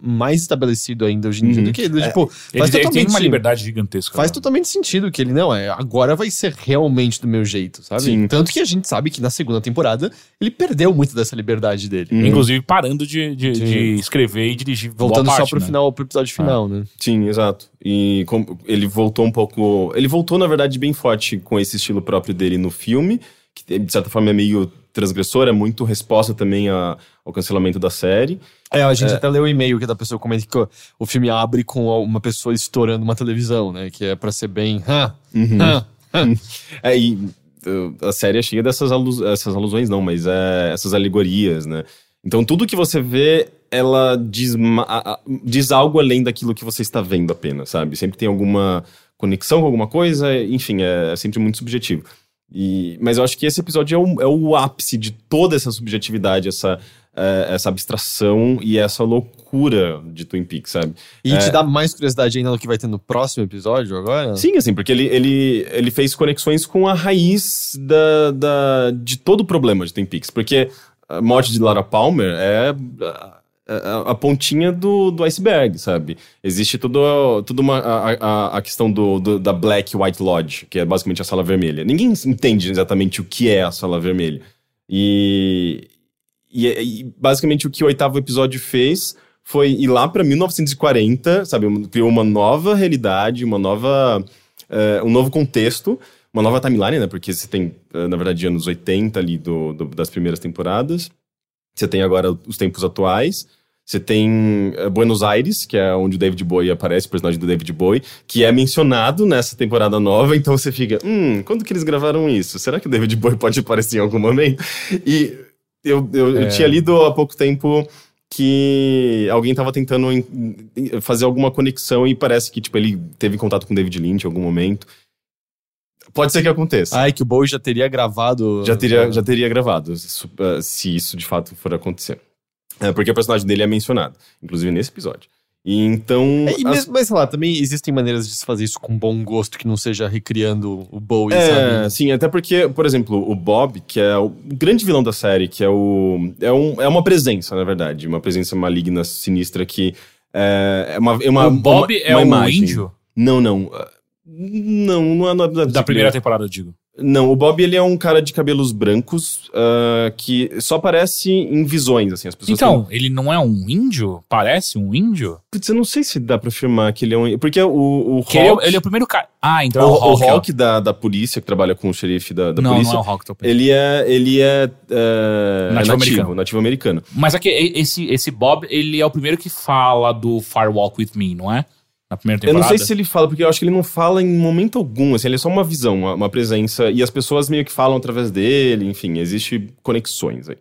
mais estabelecido ainda hoje em dia Uhum. do que ele. Tipo, Ele, faz ele tem totalmente uma sim- liberdade gigantesca. Faz né? totalmente sentido que ele não é. Agora vai ser realmente do meu jeito, sabe? Sim. Tanto que a gente sabe que na segunda temporada ele perdeu muito dessa liberdade dele. Uhum. Inclusive parando de, de, de escrever e dirigir. boa Voltando só parte, pro né? final, pro episódio final, né? Sim, exato. E com- ele voltou um pouco. Ele voltou, na verdade, bem forte com esse estilo próprio dele no filme, que de certa forma é meio transgressor, é muito resposta também a- ao cancelamento da série. É, a gente até leu o e-mail que da pessoa comenta que o- filme abre com uma pessoa estourando uma televisão, né? Que é pra ser bem. "Hã, hã, hã." <laughs> É, e a série é cheia dessas alu- essas alusões, não, mas é, essas alegorias, né? Então tudo que você vê, ela diz, diz algo além daquilo que você está vendo apenas, sabe? Sempre tem alguma conexão com alguma coisa, enfim, é, é sempre muito subjetivo. E, mas eu acho que esse episódio é o, é o ápice de toda essa subjetividade, essa, é, essa abstração e essa loucura de Twin Peaks, sabe? E te dá mais curiosidade ainda no que vai ter no próximo episódio agora? Sim, assim, porque ele, ele, ele fez conexões com a raiz da, da, de todo o problema de Twin Peaks. Porque a morte de Lara Palmer é a, a- a pontinha do, do iceberg, sabe? Existe tudo, tudo uma, a, a, a questão do, do- da Black White Lodge, que é basicamente a sala vermelha. Ninguém entende exatamente o que é a sala vermelha. E, e, e basicamente o que o oitavo episódio fez foi ir lá pra 1940, sabe? Criou uma nova realidade, uma nova. eh, um novo contexto, uma nova timeline, né? Porque você tem, na verdade, anos 80 ali do, do- das primeiras temporadas. Você tem agora os tempos atuais. Você tem eh, Buenos Aires, que é onde o David Bowie aparece, o personagem do David Bowie, que é mencionado nessa temporada nova, então você fica, hum, quando que eles gravaram isso? Será que o David Bowie pode aparecer em algum momento? E eu, eu, eu É. tinha lido há pouco tempo que alguém tava tentando fazer alguma conexão e parece que, tipo, ele teve contato com o David Lynch em algum momento. Pode ser que aconteça. Ai, que o Bowie já teria gravado. Já teria, já teria gravado, eh, se isso de fato for acontecer. É, porque o personagem dele é mencionado, inclusive nesse episódio. E então. É, e as- mesmo, mas sei lá, também existem maneiras de se fazer isso com bom gosto que não seja recriando o Bowie, É, sabe? sim, até porque, por exemplo, o Bob, que é o grande vilão da série, que é o. É, um, é uma presença, na verdade. Uma presença maligna, sinistra, que é, é uma, é uma. o Bob uma- é uma um imagem. índio Não, não. Ah, Não, não é nada da primeira temporada, eu digo. Não, o Bob ele é um cara de cabelos brancos ah, que só aparece em visões, assim, as pessoas. Então, ele não é um índio? Parece um índio? Putz, eu não sei se dá pra afirmar que ele é um. Porque o, o Que ele, Hawk. é, ele é o primeiro cara. Ah, então o, é o o Hawk. Hawk da, da polícia, que trabalha com o xerife da, da não, polícia. não é o Hawk. Tô pensando. Ele é, ele é, é, Nativo nativo, americano. nativo americano. Mas aqui, e- esse, esse Bob, ele é o primeiro que fala do Firewalk With Me, não é? Na primeira Eu temporada. não sei se ele fala, porque eu acho que ele não fala em momento algum, assim, ele é só uma visão, uma, uma presença, e as pessoas meio que falam através dele, enfim, existe conexões aí.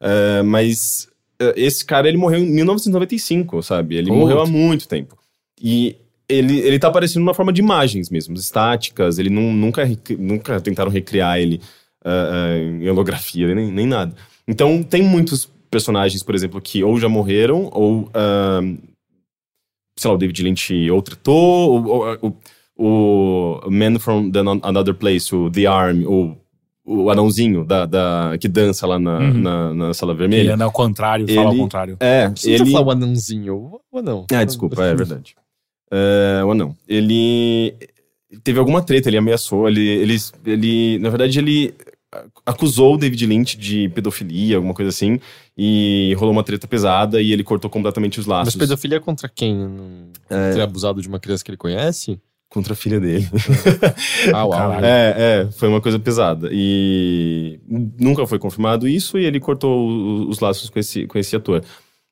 É, mas é, esse cara, ele morreu em 1995, sabe? Ele Puta. morreu há muito tempo. E ele, ele tá aparecendo numa forma de imagens mesmo, estáticas, ele não, nunca, nunca tentaram recriar ele ah, em holografia, nem, nem nada. Então, tem muitos personagens, por exemplo, que ou já morreram, ou ah, sei lá, o David Lynch ou tratou, ou, ou- o, o Man from the Ano- Another Place, o The Arm, o, o anãozinho da, da, que dança lá na, Uhum. na, na sala Ele vermelha. anda ao contrário, fala ao Ele- contrário. É, Você ele... falar o anãozinho, o anão. Ah, desculpa, é <laughs> verdade. É, o anão. Ele teve alguma treta, ele ameaçou, ele, ele, ele, na verdade, ele acusou o David Lynch de pedofilia, alguma coisa assim, e rolou uma treta pesada e ele cortou completamente os laços Mas pedofilia contra quem? Ter abusado de uma criança que ele conhece? contra a filha dele. <laughs> Ah, uau. É, é, foi uma coisa pesada. E nunca foi confirmado isso e ele cortou os laços com esse, com esse ator.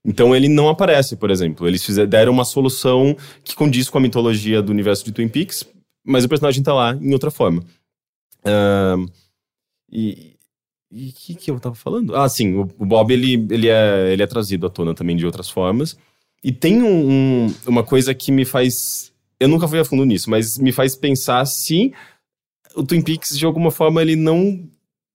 Então ele não aparece, por exemplo. Eles fizeram, deram uma solução que condiz com a mitologia do universo de Twin Peaks, mas o personagem tá lá em outra forma. Ahn, e o que, que eu tava falando? Ah, sim, o, o Bob ele, ele, é, ele é trazido à tona também de outras formas. E tem um- um- uma coisa que me faz. Eu nunca fui a fundo nisso, mas me faz pensar se o Twin Peaks, de alguma forma, ele não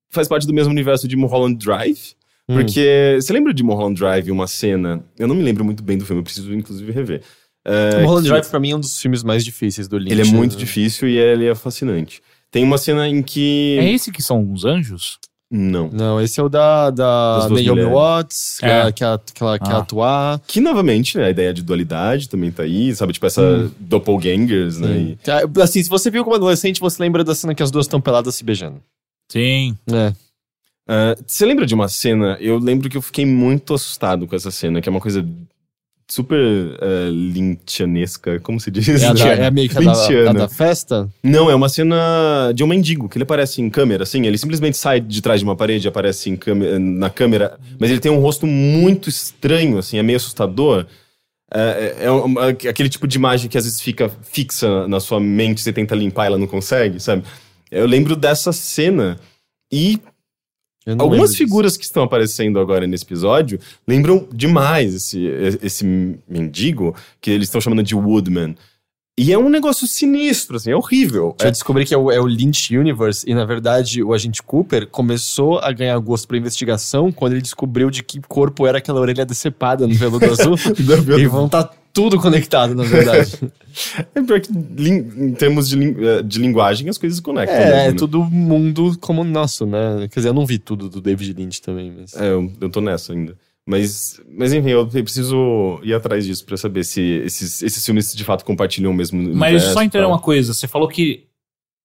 faz parte do mesmo universo de Mulholland Drive. Hum. Porque você lembra de Mulholland Drive, uma cena? Eu não me lembro muito bem do filme, eu preciso inclusive rever. O Mulholland que- Drive, pra mim, é um dos filmes mais difíceis do Lynch. Ele é muito né? difícil e ele é fascinante. Tem uma cena em que. É esse que são os anjos? Não. Não, esse é o da, da Naomi mulheres. Watts, que, É. é. que, ela- que ela quer Ah. atuar. Que, novamente, né, a ideia de dualidade também tá aí, sabe? Tipo, essa Hum. doppelgangers, né? e- Ah, Assim, se você viu como adolescente, você lembra da cena que as duas estão peladas se beijando. Sim. É. Ah, você lembra de uma cena? Eu lembro que eu fiquei muito assustado com essa cena, que é uma coisa super uh, lynchianesca, como se diz? É, a da, é meio que a da, a da festa. Não, é uma cena de um mendigo, que ele aparece em câmera, assim, ele simplesmente sai de trás de uma parede, aparece câmera, na câmera, mas ele tem um rosto muito estranho, assim, é meio assustador. É, é- é um- é aquele tipo de imagem que às vezes fica fixa na sua mente, você tenta limpar e ela não consegue, sabe? Eu lembro dessa cena e Algumas disso. figuras que estão aparecendo agora nesse episódio lembram demais esse, esse mendigo que eles estão chamando de Woodman. E é um negócio sinistro, assim, é horrível. Eu É, descobri que é o, é o Lynch Universe e, na verdade, o agente Cooper começou a ganhar gosto pra investigação quando ele descobriu de que corpo era aquela orelha decepada no veludo azul. <laughs> e vão estar tudo conectado, na verdade. <laughs> é pior que em termos de, eh, de linguagem as coisas conectam. é, mesmo, é né? tudo mundo como o nosso, né? Quer dizer, eu não vi tudo do David Lynch também, mas... É, eu, eu tô nessa ainda. Mas, mas enfim, eu preciso ir atrás disso pra saber se esses, esses filmes de fato compartilham o mesmo Mas universo só entender tal. uma coisa. Você falou que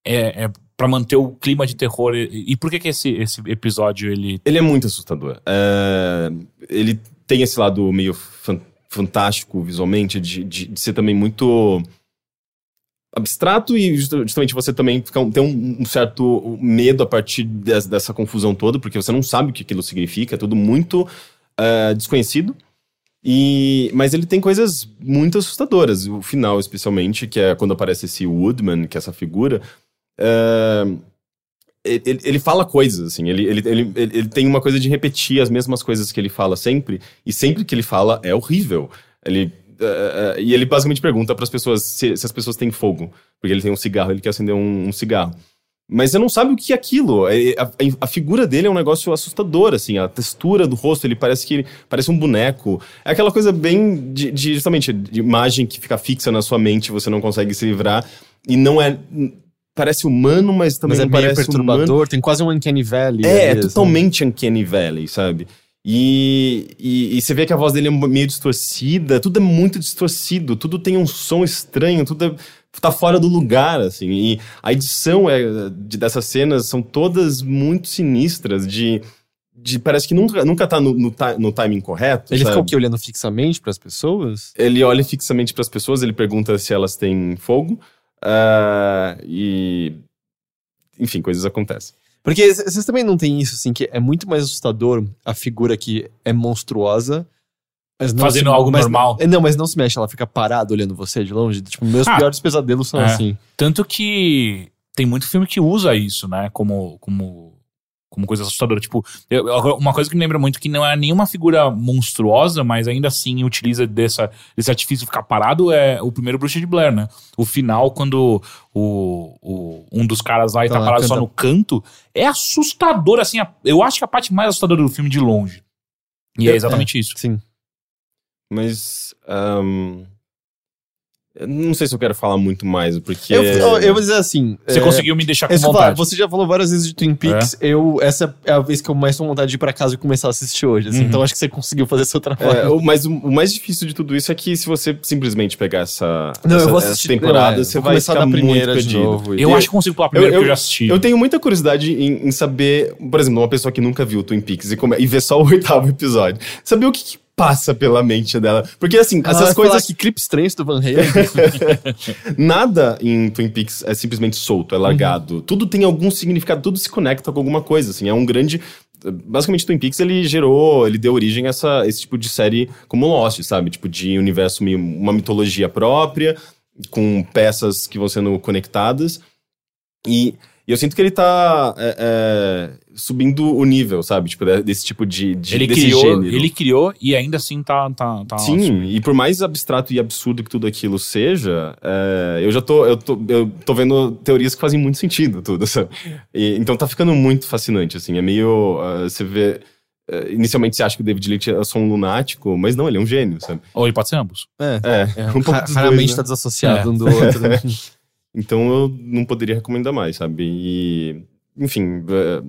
é, é para manter o clima de terror. E, e por que que esse, esse episódio ele Ele é muito assustador. É, ele tem esse lado meio fantástico visualmente, de, de, de ser também muito abstrato e justa- justamente você também fica tem um, um certo medo a partir des- dessa confusão toda, porque você não sabe o que aquilo significa, é tudo muito é, desconhecido. E, mas ele tem coisas muito assustadoras. O final, especialmente, que é quando aparece esse Woodman, que é essa figura. é, ele, ele fala coisas, assim, ele, ele, ele, ele tem uma coisa de repetir as mesmas coisas que ele fala sempre, e sempre que ele fala é horrível. Ele, eh, eh, e ele basicamente pergunta para as pessoas se, se as pessoas têm fogo, porque ele tem um cigarro, ele quer acender um, um cigarro. Mas você não sabe o que é aquilo. É- A, a figura dele é um negócio assustador, assim. A textura do rosto, ele parece que parece um boneco. É aquela coisa bem de, de- justamente de imagem que fica fixa na sua mente, você não consegue se livrar. E não é. Parece humano, mas também Mas é parece humano. perturbador, tem quase um Uncanny Valley. É, é assim. totalmente Uncanny Valley, sabe? E, e, e você vê que a voz dele é meio distorcida, tudo é muito distorcido, tudo tem um som estranho, tudo é, tá fora do lugar, assim. E a edição é, de, dessas cenas são todas muito sinistras, de. de parece que nunca, nunca tá no, no, no timing correto. Ele fica sabe? o quê? Olhando fixamente pras pessoas? Ele olha fixamente para as pessoas, ele pergunta se elas têm fogo. Ah, e. Enfim, coisas acontecem. Porque vocês também não têm isso, assim, que é muito mais assustador a figura que é monstruosa. Mas não Fazendo se- algo mas- normal. é, Não, mas não se mexe, ela fica parada olhando você de longe. Tipo, meus Ah. piores pesadelos são É. assim. Tanto que tem muito filme que usa isso, né? Como, como, como coisa assustadora. Tipo, eu- uma coisa que me lembra muito que não é nenhuma figura monstruosa, mas ainda assim utiliza dessa, desse artifício ficar parado é o primeiro Bruxa de Blair, né? O final, quando o, o- um dos caras lá e Tá tá, parado só canta. no canto, é assustador, assim. a- eu acho que a parte mais assustadora do filme de longe. E é exatamente isso. Sim. Mas. Não sei se eu quero falar muito mais, porque. Eu, eu, eu vou dizer assim. Você é, conseguiu me deixar com é eu vontade. falo, você já falou várias vezes de Twin Peaks. Eu, essa é a vez que eu mais tenho vontade de ir pra casa e começar a assistir hoje. assim. Uhum. Então acho que você conseguiu fazer seu trabalho. É, o, mas o, o mais difícil de tudo isso é que se você simplesmente pegar essa, Não, essa, eu vou essa assistir temporada, não, é, você vai começar da primeira muito de novo. Eu E- acho que consigo pular primeiro eu- porque eu já assisti. Eu tenho muita curiosidade em, em saber, por exemplo, uma pessoa que nunca viu Twin Peaks e, come- e vê só o oitavo episódio, saber o que, que passa pela mente dela. Porque assim, Ela essas falar coisas que clipe estranho do Van Halen. <laughs> Nada em Twin Peaks é simplesmente solto, é largado. Tudo tem algum significado, tudo se conecta com alguma coisa, assim. É um grande... Basicamente, Twin Peaks, ele gerou, ele deu origem a essa, esse tipo de série como Lost, sabe? Tipo, de universo, uma mitologia própria, com peças que vão sendo conectadas. E, e eu sinto que ele tá é, é, subindo o nível, sabe? Tipo, de- desse tipo de, de Ele desse criou, gênero. ele criou e ainda assim tá, tá, tá ótimo. Sim, e por mais abstrato e absurdo que tudo aquilo seja, é, eu já tô eu, tô. eu tô vendo teorias que fazem muito sentido, tudo, <laughs> sabe? E- então tá ficando muito fascinante, assim. É meio. ah, você vê. eh, inicialmente você acha que o David Lynch é só um lunático, mas não, ele é um gênio, sabe? Ou ele pode ser ambos. É. É, É, <laughs> um pouco ra- dos raramente dois, né? tá desassociado É. um do outro. né? <laughs> Então eu não poderia recomendar mais, sabe? E, enfim, eh,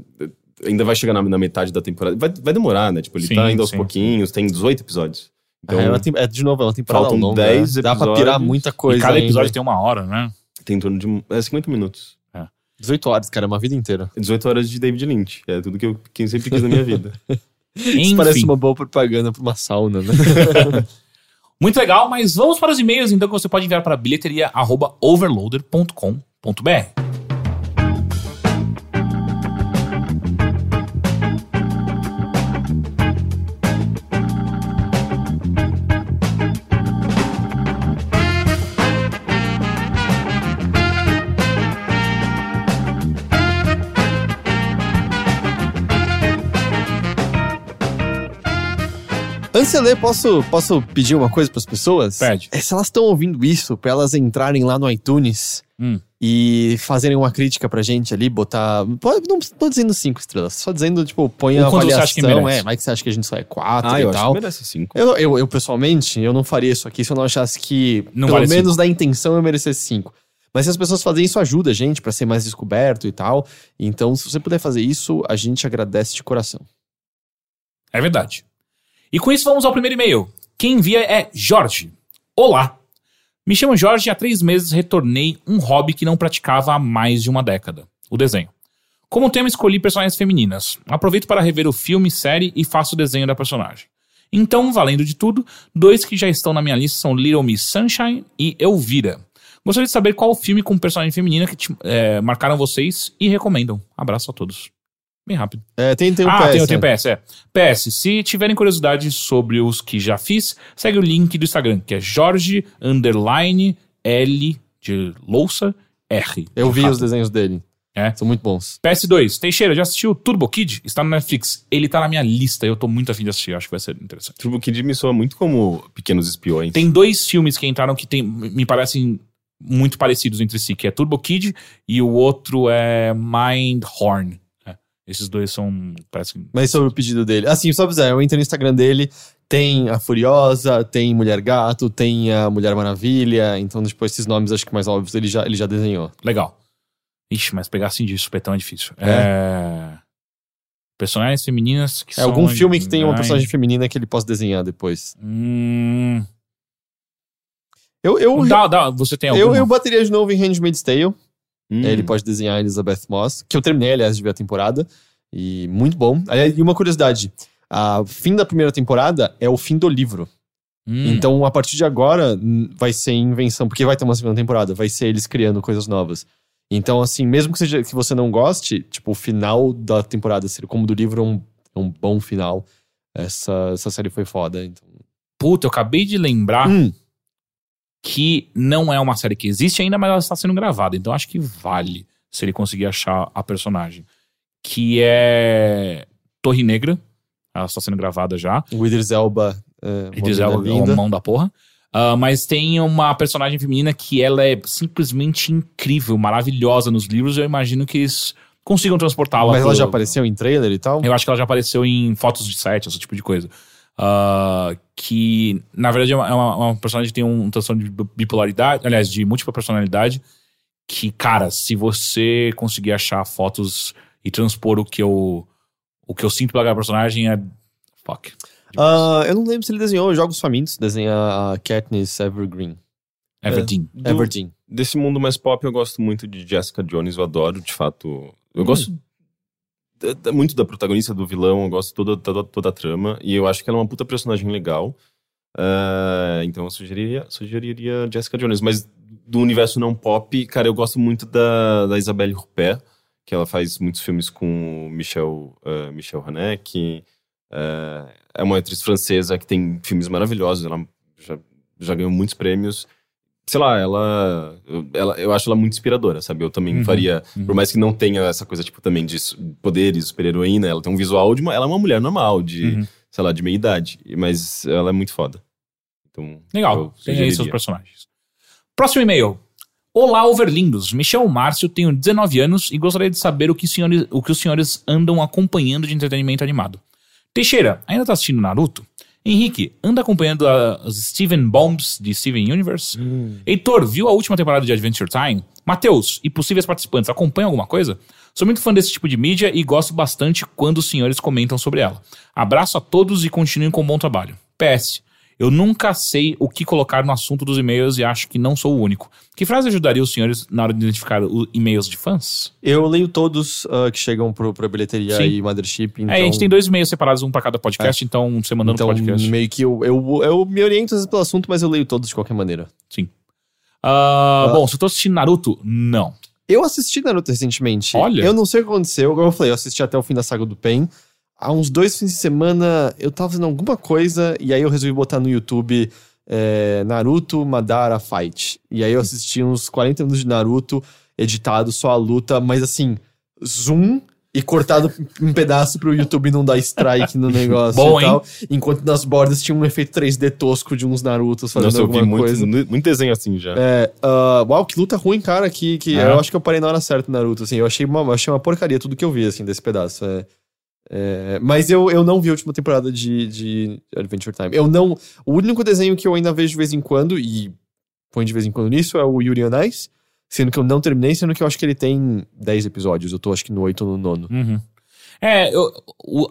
ainda vai chegar na, na metade da temporada. Vai, vai demorar, né? Tipo, ele Sim, tá indo aos sim. pouquinhos, tem 18 episódios. Então, Ah, é, tem- é, de novo, é uma temporada Faltam longa. 10 né? Dá pra pirar episódios. muita coisa. e cada episódio ainda. tem uma hora, né? tem em torno de é, 50 minutos. 18 horas, cara, é uma vida inteira. 18 horas de David Lynch. É tudo que eu, que sempre quis na minha vida. <laughs> Isso Enfim, parece uma boa propaganda pra uma sauna, né? <laughs> muito legal, mas vamos para os e-mails então que você pode enviar para bilheteria@overloader.com.br. Antes de ler, posso, posso pedir uma coisa pras pessoas? Pede. É, se elas estão ouvindo isso, pra elas entrarem lá no iTunes Hum. e fazerem uma crítica pra gente ali, botar. Não tô dizendo cinco estrelas, só dizendo, tipo, põe O a você avaliação. acha que merece. é, vai que você acha que a gente só é quatro ah, e eu acho tal. que merece 5. Eu, eu, eu, pessoalmente, eu não faria isso aqui se eu não achasse que, Não pelo vale menos da intenção, eu merecesse cinco. Mas se as pessoas fazerem isso, ajuda a gente pra ser mais descoberto e tal. Então, se você puder fazer isso, a gente agradece de coração. É verdade. E com isso vamos ao primeiro e-mail. Quem envia é Jorge. Olá. Me chamo Jorge e há três meses retornei um hobby que não praticava há mais de uma década: o desenho. Como tema, escolhi personagens femininas. Aproveito para rever o filme, série e faço o desenho da personagem. Então, valendo de tudo, dois que já estão na minha lista são Little Miss Sunshine e Elvira. Gostaria de saber qual filme com personagem feminina que te- é, marcaram vocês e recomendam. Abraço a todos. Bem rápido. É, tem, tem um ah, PS, tem, né? tem o PS, é. PS, se tiverem curiosidade sobre os que já fiz, segue o link do Instagram, que é Jorge underline L de louça R. Eu vi rato. os desenhos dele. É. São muito bons. PS2, Teixeira, já assistiu Turbo Kid? Está no Netflix. Ele tá na minha lista, eu tô muito afim de assistir, acho que vai ser interessante. Turbo Kid me soa muito como Pequenos Espiões. Tem dois filmes que entraram que tem, me parecem muito parecidos entre si, que é Turbo Kid e o outro é Mindhorn. É, esses dois são, parece. Mas sobre o pedido dele. Assim, só dizer, eu entrei no Instagram dele, tem a Furiosa, tem Mulher Gato, tem a Mulher Maravilha. Então, tipo, esses nomes acho que mais óbvios ele já, ele já desenhou. Legal. Ixi, mas pegar assim de supetão é difícil. É... Personagens femininas que É são... algum filme que tem uma personagem feminina que ele possa desenhar depois. Hum... Eu, eu, Dá, dá, você tem eu, alguma? eu bateria de novo em Handmaid's Tale. Hum. Ele pode desenhar a Elizabeth Moss, que eu terminei, aliás, de ver a temporada. E muito bom. Aliás, E uma curiosidade: a fim da primeira temporada é o fim do livro. Hum, Então, a partir de agora, vai ser invenção, porque vai ter uma segunda temporada, vai ser eles criando coisas novas. Então, assim, mesmo que, seja, que você não goste, tipo, o final da temporada ser como do livro é um, é um bom final. Essa, essa série foi foda. Então. Puta, eu acabei de lembrar Hum, que não é uma série que existe ainda, mas ela está sendo gravada. Então acho que vale se ele conseguir achar a personagem. Que é Torre Negra. Ela está sendo gravada já. o Idris Elba. É, Idris Elba é uma mão da porra. Ah, mas tem uma personagem feminina que ela é simplesmente incrível, maravilhosa nos livros. Eu imagino que eles consigam transportá-la. Mas ela pro- já apareceu em trailer e tal? Eu acho que ela já apareceu em fotos de set, esse tipo de coisa. Ah, que, na verdade, é uma, é uma- uma personagem que tem um transtorno de bipolaridade, aliás, de múltipla personalidade. Que, cara, se você conseguir achar fotos e transpor o que eu, o que eu sinto pela personagem, é. Fuck. Ah, eu não lembro se ele desenhou Jogos Famintos, desenha a Katniss Evergreen. Everdeen. Do- Everdeen. Desse mundo mais pop, eu gosto muito de Jessica Jones, eu adoro, de fato. Eu gosto da- da- muito da protagonista, do vilão, eu gosto toda, toda, toda a trama, e eu acho que ela é uma puta personagem legal. Ah, então eu sugeriria, sugeriria Jessica Jones, mas do universo não pop, cara, eu gosto muito da, da Isabelle Huppert, que ela faz muitos filmes com o Michel, ah, Michel Haneke. ah, é uma atriz francesa que tem filmes maravilhosos, ela já, já ganhou muitos prêmios sei lá, ela, eu- ela. Eu acho ela muito inspiradora, sabe? Eu também Uhum, faria. uhum. Por mais que não tenha essa coisa, tipo, também de poderes, super-heroína, ela tem um visual de uma. Ela é uma mulher normal, de, Uhum. sei lá, de meia idade. Mas ela é muito foda. Então. Legal, tem aí seus personagens. Próximo e-mail. Olá, overlindos. Michel Márcio, tenho 19 anos e gostaria de saber o que, senhores, o que os senhores andam acompanhando de entretenimento animado. Teixeira, ainda tá assistindo Naruto? Henrique, anda acompanhando as Steven Bombs de Steven Universe? Heitor, viu a última temporada de Adventure Time? Matheus e possíveis participantes acompanham alguma coisa? Sou muito fã desse tipo de mídia e gosto bastante quando os senhores comentam sobre ela. Abraço a todos e continuem com um bom trabalho. PS. Eu nunca sei o que colocar no assunto dos e-mails e acho que não sou o único. Que frase ajudaria os senhores na hora de identificar os e-mails de fãs? Eu leio todos ah, que chegam pro, pra bilheteria Sim. e Mothership. Então, É, a gente tem dois e-mails separados, um pra cada podcast, então você mandando então podcast. meio que eu, eu, eu me oriento às vezes pelo assunto, mas eu leio todos de qualquer maneira. Sim. Ah, Bom, se eu tô assistindo Naruto, não. Eu assisti Naruto recentemente. Olha. Eu não sei o que aconteceu. Como eu falei, eu assisti até o fim da saga do Pen. Há uns dois fins de semana eu tava fazendo alguma coisa e aí eu resolvi botar no YouTube é, Naruto Madara Fight. E aí eu assisti uns 40 minutos de Naruto editado, só a luta, mas assim, zoom e cortado em pedaço pro YouTube não dar strike no negócio <laughs> Bom, e tal. Enquanto nas bordas tinha um efeito 3D tosco de uns Narutos fazendo Nossa, eu vi alguma muito, coisa. mu- muito desenho assim já. É, ah, uau, que luta ruim, cara. Que, que É. eu acho que eu parei na hora certa, Naruto. Assim, eu achei uma, eu achei uma porcaria tudo que eu vi, assim, desse pedaço. É, é, mas eu, eu não vi a última temporada de, de Adventure Time. Eu não. O único desenho que eu ainda vejo de vez em quando, e põe de vez em quando nisso, é o Yuri on Ice. Sendo que eu não terminei, sendo que eu acho que ele tem 10 episódios. Eu tô acho que no 8 ou no nono. Uhum. É, eu-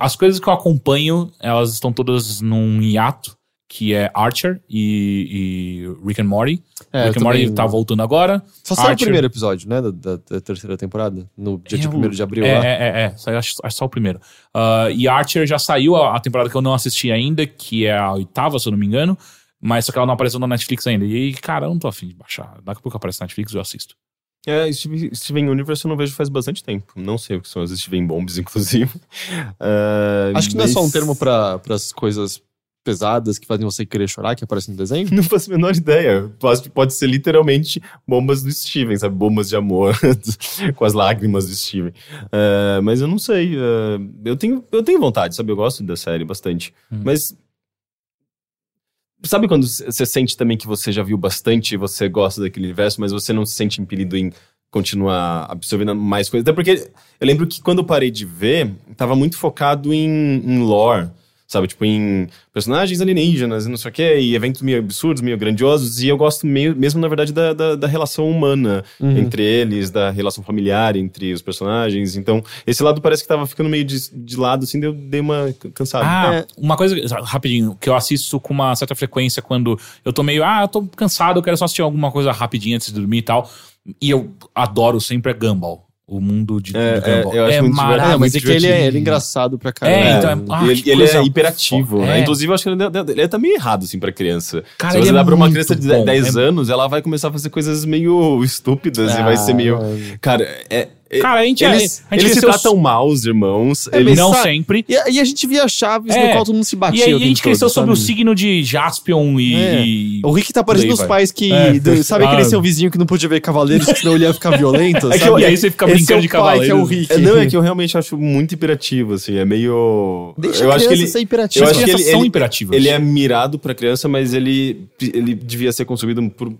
as coisas que eu acompanho, elas estão todas num hiato, que é Archer e, e Rick and Morty. É, Rick and Morty também- tá voltando agora. Só saiu o Archer- primeiro episódio, né? Da, da- da terceira temporada. No dia de Eu- 1 de abril É, lá. é, é, é. Saiu, acho, acho só o primeiro. Ah, e Archer já saiu a, a temporada que eu não assisti ainda, que é a oitava, se eu não me engano. Mas só que ela não apareceu na Netflix ainda. E, cara, eu não tô afim de baixar. Daqui a pouco aparece na Netflix eu assisto. É, Steven, Steven Universe eu não vejo faz bastante tempo. Não sei o que são as Steven Bombs, <laughs> inclusive. Ah, Acho que não é só um mas- termo pra as coisas pesadas que fazem você querer chorar, que aparecem no desenho. Não faço a menor ideia. Pode, pode ser literalmente bombas do Steven, sabe? Bombas de amor <laughs> com as lágrimas do Steven. Ah, mas eu não sei. ah, eu, tenho, eu tenho vontade, sabe? Eu gosto da série bastante. Hum. Mas. Sabe quando você sente também que você já viu bastante e você gosta daquele universo, mas você não se sente impelido em continuar absorvendo mais coisas? Até porque eu lembro que quando eu parei de ver, tava muito focado em, em lore, sabe? Tipo, em personagens alienígenas e não sei o quê, e eventos meio absurdos, meio grandiosos, e eu gosto meio, mesmo, na verdade, da, da, da relação humana Uhum. entre eles, da relação familiar entre os personagens. Então, esse lado parece que tava ficando meio de, de lado, assim, eu dei uma cansada. Ah, É. uma coisa, rapidinho, que eu assisto com uma certa frequência quando eu tô meio, ah, eu tô cansado, eu quero só assistir alguma coisa rapidinho antes de dormir e tal. E eu adoro sempre é Gumball. O mundo de, É, de Gumball. é, eu acho muito divertido. Ah, mas é que ele é, ele é engraçado pra caramba. É, então é- ah, e ele, ele é hiperativo, né? É. Inclusive, eu acho que ele, é- ele é tá meio errado, assim, pra criança. Cara, Se você é dá pra uma criança de bom. 10 É- anos, ela vai começar a fazer coisas meio <laughs> estúpidas e Ah, vai ser meio... mano. Cara, é... é- Cara, a gente, eles a gente eles se tratam mal, os irmãos. É, eles, Não sabe- sempre. E, a- e a gente via chaves É. no qual todo mundo se E batia. aí o a gente cresceu todo, sobre o signo de Jaspion e. É. e- O Rick tá parecendo os pais que. É. do- sabe aquele Ah. seu vizinho que não podia ver cavaleiros, que senão ele ia ficar violento? <laughs> É que eu- e aí você fica brincando é o de pai, cavaleiros. Que é o Rick. É, não, é que eu realmente acho muito hiperativo, assim, é meio... Deixa eu a acho que ele, ser hiperativo. eu acho que ele- são ele- imperativas. ele é mirado pra criança, mas ele, ele devia ser consumido por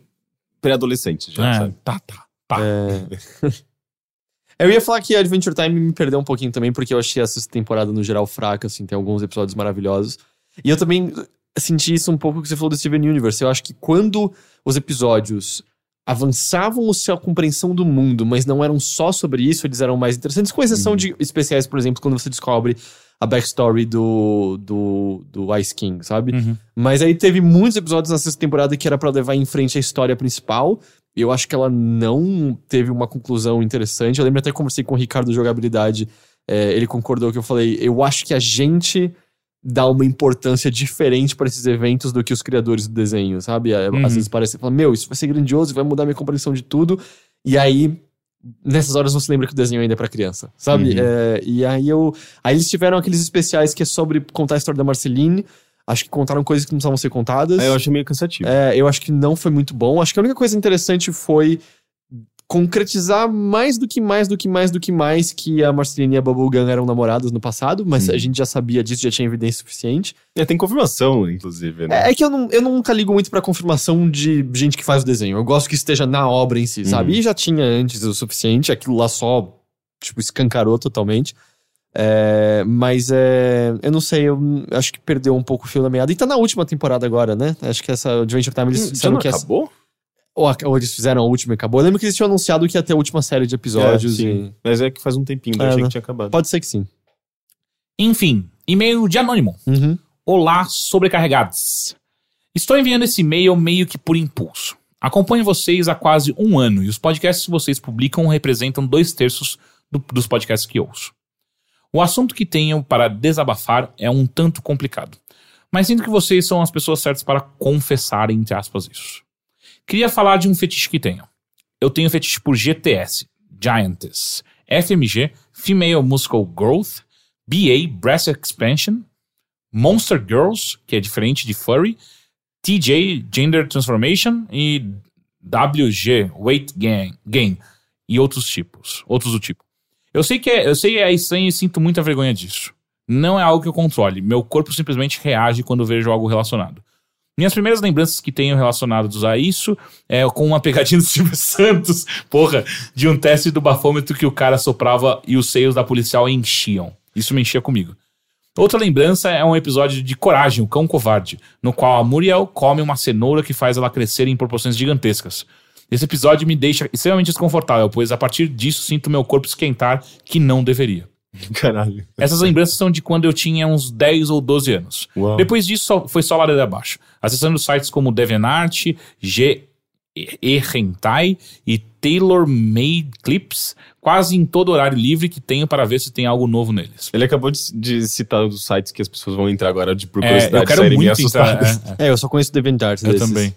pré-adolescentes já, É, sabe? tá, tá, tá. <laughs> <laughs> Eu ia falar que Adventure Time me perdeu um pouquinho também, porque eu achei essa temporada no geral fraca, assim, tem alguns episódios maravilhosos. E eu também senti isso um pouco que você falou do Steven Universe. Eu acho que quando os episódios avançavam a sua compreensão do mundo, mas não eram só sobre isso, eles eram mais interessantes, com exceção de especiais, por exemplo, quando você descobre a backstory do, do, do Ice King, sabe? Uhum. Mas aí teve muitos episódios na sexta temporada que era pra levar em frente a história principal. E eu acho que ela não teve uma conclusão interessante. Eu lembro até que conversei com o Ricardo do Jogabilidade. é, ele concordou que eu falei. Eu acho que a gente dá uma importância diferente pra esses eventos do que os criadores do desenho, sabe? Uhum. Às vezes parece, fala, meu, isso vai ser grandioso, vai mudar minha compreensão de tudo. E aí, nessas horas você lembra que o desenho ainda é pra criança, sabe? Uhum. É, e aí eu. Aí eles tiveram aqueles especiais que é sobre contar a história da Marceline. Acho que contaram coisas que não precisavam ser contadas. Aí eu achei meio cansativo. É, eu acho que não foi muito bom. Acho que a única coisa interessante foi concretizar mais do que mais do que mais do que mais que a Marceline e a Bubblegum eram namoradas no passado, mas Uhum. a gente já sabia disso, já tinha evidência suficiente. É, tem confirmação, inclusive, né? É, é que eu, não, eu nunca ligo muito pra confirmação de gente que faz o desenho. Eu gosto que esteja na obra em si, sabe? Uhum. E já tinha antes o suficiente, aquilo lá só, tipo, escancarou totalmente. É, mas é, eu não sei, eu acho que perdeu um pouco o fio da meada. E tá na última temporada agora, né? Acho que essa Adventure Time eles Hum, Já disseram que essa, acabou? ou, ou eles fizeram a última e acabou. Eu lembro que eles tinham anunciado que ia ter a última série de episódios. É, sim. e- Mas é que faz um tempinho, eu É, achei né? que tinha acabado. Pode ser que sim. Enfim, e-mail de anônimo. Uhum. Olá, sobrecarregados. Estou enviando esse e-mail meio que por impulso. Acompanho vocês há quase um ano e os podcasts que vocês publicam representam dois terços do- dos podcasts que ouço. O assunto que tenho para desabafar é um tanto complicado, mas sinto que vocês são as pessoas certas para confessar, entre aspas, isso. Queria falar de um fetiche que tenho. Eu tenho fetiche por GTS, Giantess, FMG, Female Musical Growth, BA, Breast Expansion, Monster Girls, que é diferente de Furry, TJ, Gender Transformation e WG, Weight Gain, gain e outros tipos, outros do tipo. Eu sei que é, eu sei que é estranho e sinto muita vergonha disso. Não é algo que eu controle, meu corpo simplesmente reage quando vejo algo relacionado. Minhas primeiras lembranças que tenho relacionadas a isso é com uma pegadinha do Silvio <laughs> Santos, porra, de um teste do bafômetro que o cara soprava e os seios da policial enchiam. Isso me enchia comigo. Outra lembrança é um episódio de Coragem, o Cão Covarde, no qual a Muriel come uma cenoura que faz ela crescer em proporções gigantescas. Esse episódio me deixa extremamente desconfortável, pois a partir disso sinto meu corpo esquentar que não deveria. <laughs> Caralho. Essas lembranças são de quando eu tinha uns 10 ou 12 anos. Uau. Depois disso, só- foi só ladeira abaixo. Acessando sites como DeviantArt, G e Hentai e Tailor Made Clips, quase em todo horário livre que tenho para ver se tem algo novo neles. Ele acabou de, de citar os sites que as pessoas vão entrar agora de por É, curiosidade eu quero muito entrar. é, é. É, eu só conheço DeviantArt eu desses. também.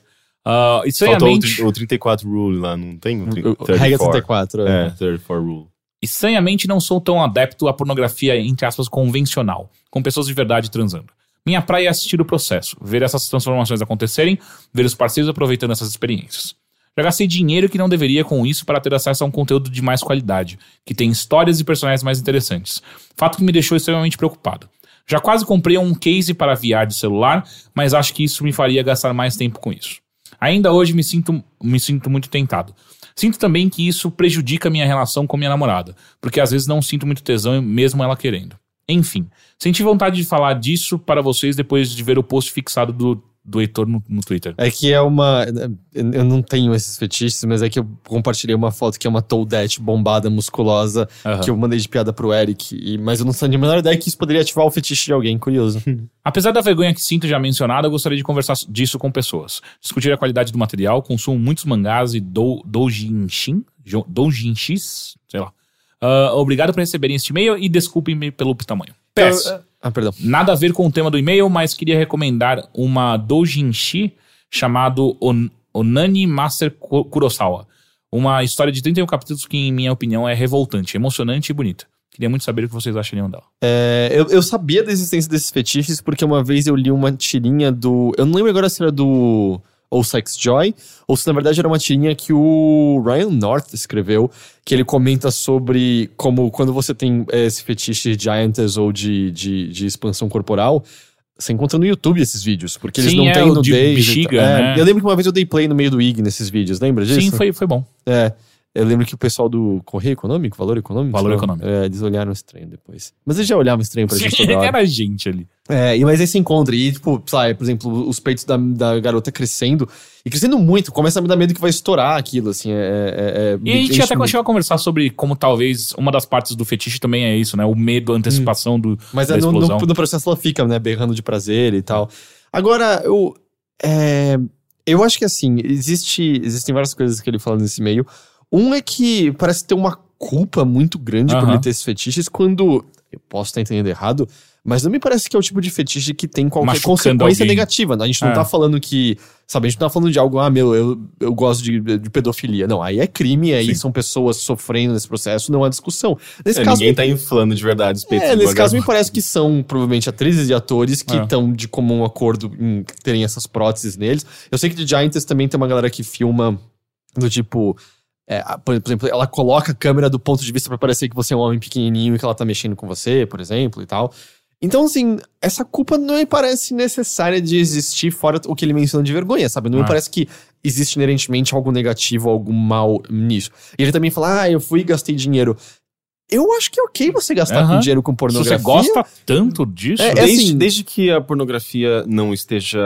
Ah, Faltou o, estranhamente, o 34 Rule lá, não tem? O, tri- O- o- 34. Regra 34. É, 34 Rule. estranhamente não sou tão adepto à pornografia, entre aspas, convencional, com pessoas de verdade transando. Minha praia é assistir o processo, ver essas transformações acontecerem, ver os parceiros aproveitando essas experiências. Já gastei dinheiro que não deveria com isso para ter acesso a um conteúdo de mais qualidade, que tem histórias e personagens mais interessantes. Fato que me deixou extremamente preocupado. Já quase comprei um case para VR de celular, mas acho que isso me faria gastar mais tempo com isso. Ainda hoje me sinto, me sinto muito tentado. Sinto também que isso prejudica a minha relação com minha namorada, porque às vezes não sinto muito tesão, mesmo ela querendo. Enfim, senti vontade de falar disso para vocês depois de ver o post fixado do, do Heitor no, no Twitter. É que é uma. Eu não tenho esses fetiches, mas é que eu compartilhei uma foto que é uma Toadette bombada, musculosa, Aham. que eu mandei de piada pro Eric. E, mas eu não tenho a menor ideia que isso poderia ativar o fetiche de alguém, curioso. <laughs> Apesar da vergonha que sinto já mencionada, eu gostaria de conversar disso com pessoas. Discutir a qualidade do material, consumo muitos mangás e dou, doujinshi, jo- doujinshis, sei lá. Ah, obrigado por receberem este e-mail e desculpem-me pelo tamanho. PS. Ah, perdão. Nada a ver com o tema do e-mail, mas queria recomendar uma doujinshi chamado On- Onani Master Ku- Kurosawa. Uma história de 31 capítulos que, em minha opinião, é revoltante, emocionante e bonita. Queria muito saber o que vocês achariam dela. É, eu, eu sabia da existência desses fetiches porque uma vez eu li uma tirinha do. Eu não lembro agora se era do. Ou Sex Joy, ou se na verdade era uma tirinha que o Ryan North escreveu, que ele comenta sobre como quando você tem é, esse fetiche de giantess ou de, de, de expansão corporal, você encontra no YouTube esses vídeos, porque eles Sim, não é, têm de nudez. e bexiga. É, né? Eu lembro que uma vez eu dei play no meio do IG nesses vídeos, lembra disso? Sim, foi, foi bom. É. Eu lembro que o pessoal do Correio Econômico, Valor Econômico? Valor lá, Econômico. É, eles olharam estranho depois. Mas eles já olhavam estranho pra gente toda <laughs> hora. Era gente ali. É, e mas aí se encontra, e tipo, sabe, por exemplo, os peitos da, da garota crescendo, e crescendo muito, começa a me dar medo que vai estourar aquilo, assim, é... é, é E a gente até muito. chegou a conversar sobre como talvez uma das partes do fetiche também é isso, né? O medo, a antecipação do, Mas é, no, no, no processo ela fica, né, berrando de prazer e tal. Agora, eu... é, eu acho que assim, existe, existem várias coisas que ele fala nesse meio. Um é que parece ter uma culpa muito grande por ele ter esses fetiches, quando... Eu posso estar entendendo errado, mas não me parece que é o tipo de fetiche que tem qualquer Machucando consequência alguém. negativa. A gente não É. tá falando que. Sabe, a gente não tá falando de algo, ah, meu, eu, eu gosto de, de pedofilia. Não, aí é crime, aí Sim. são pessoas sofrendo nesse processo, não há discussão. Nesse É, caso, ninguém tá inflando de verdade os peitos é, nesse caso me parece que são provavelmente atrizes e atores que É. estão de comum acordo em terem essas próteses neles. Eu sei que de Giants também tem uma galera que filma do tipo. É, por exemplo, ela coloca a câmera do ponto de vista pra parecer que você é um homem pequenininho e que ela tá mexendo com você, por exemplo, e tal. Então, assim, essa culpa não me parece necessária de existir fora o que ele menciona de vergonha, sabe? Não Ah. me parece que existe inerentemente algo negativo, algo mal nisso. E ele também fala, ah, eu fui e gastei dinheiro. Eu acho que é ok você gastar Aham. com dinheiro com Se pornografia. você gosta tanto disso, É, é Desde, assim- desde que a pornografia não esteja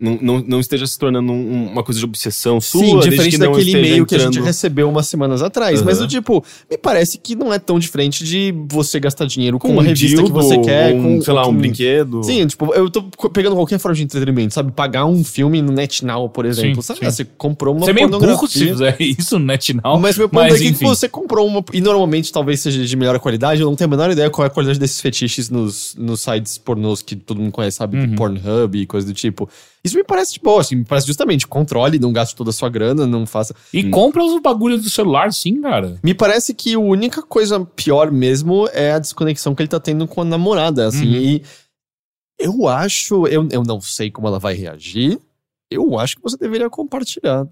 não, não, não esteja se tornando um- uma coisa de obsessão sua, Sim, diferente que daquele e-mail que a gente entrando- recebeu umas semanas atrás. Mas, Aham. do tipo, me parece que não é tão diferente de você gastar dinheiro com, com uma um revista que dildo, você quer. um, com, sei lá, um com- brinquedo. Sim, tipo, eu tô pegando qualquer forma de entretenimento, sabe? Pagar um filme no NetNow, por exemplo. Sim, sabe? sim. Você comprou uma você é meio pornografia. burro se fizer <laughs> isso no NetNow. Mas meu ponto mas é que enfim. você comprou uma. E normalmente talvez seja de melhor qualidade. Eu não tenho a menor ideia qual é a qualidade desses fetiches nos, nos sites pornôs que todo mundo conhece, sabe? Uhum. Pornhub e coisa do tipo. Isso me parece de boa, assim. Me parece justamente controle, não gaste toda a sua grana, não faça. E compra os bagulhos do celular, sim, cara. Me parece que a única coisa pior mesmo é a desconexão que ele tá tendo com a namorada, assim. Uhum. E eu acho. Eu, eu não sei como ela vai reagir. Eu acho que você deveria compartilhar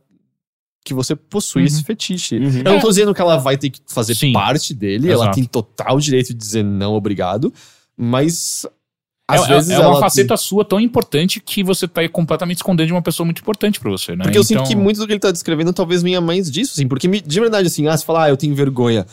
que você possui Uhum. esse fetiche. Uhum. Eu não tô dizendo que ela vai ter que fazer Sim. parte dele, ela Exato. tem total direito de dizer não, obrigado. Mas. É, Às é- vezes é uma ela. faceta sua tão importante que você tá aí completamente escondendo de uma pessoa muito importante pra você, né? Porque eu sinto Então- que muito do que ele tá descrevendo talvez venha mais disso, assim. Porque me- de verdade, assim, ah, você fala, ah, eu tenho vergonha.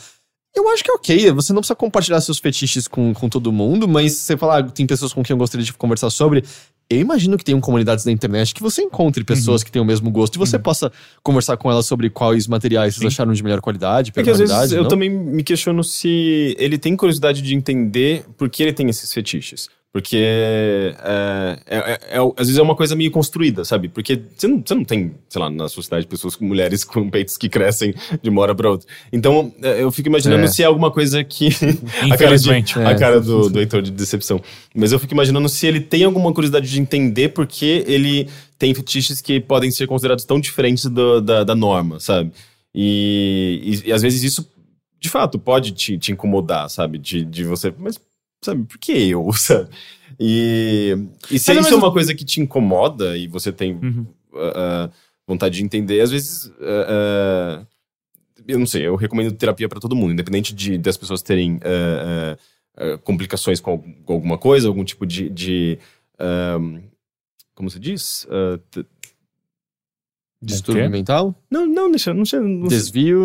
Eu acho que é ok, você não precisa compartilhar seus fetiches com, com todo mundo, mas você fala, ah, tem pessoas com quem eu gostaria de conversar sobre. Eu imagino que tenham comunidades na internet que você encontre Uhum. pessoas que têm o mesmo gosto e você possa conversar com elas sobre quais materiais vocês Sim. acharam de melhor qualidade, Porque às vezes qualidade. eu não? também me questiono se ele tem curiosidade de entender por que ele tem esses fetiches. Porque é, é- é- é- às vezes é uma coisa meio construída, sabe? Porque você não, você não tem, sei lá, na sociedade pessoas com mulheres <laughs> com peitos que crescem de uma hora pra outra. Então é, eu fico imaginando É. se é alguma coisa que. <laughs> a cara, de, a É. cara do, do Heitor de decepção. Mas eu fico imaginando se ele tem alguma curiosidade de entender por que ele tem fetiches que podem ser considerados tão diferentes do- da, da norma, sabe? E, e, e às vezes isso, de fato, pode te, te incomodar, sabe? De, de você. Mas, sabe, por que eu, <laughs> sabe? E, e se Mas isso é uma coisa que te incomoda e você tem Uhum. ah, vontade de entender, às vezes. ah, ah, eu não sei, eu recomendo terapia pra todo mundo, independente de das pessoas terem complicações com, al- com alguma coisa, algum tipo de. de como se diz? Distúrbio mental? não, não, deixa. Não, sei- não. Desvio.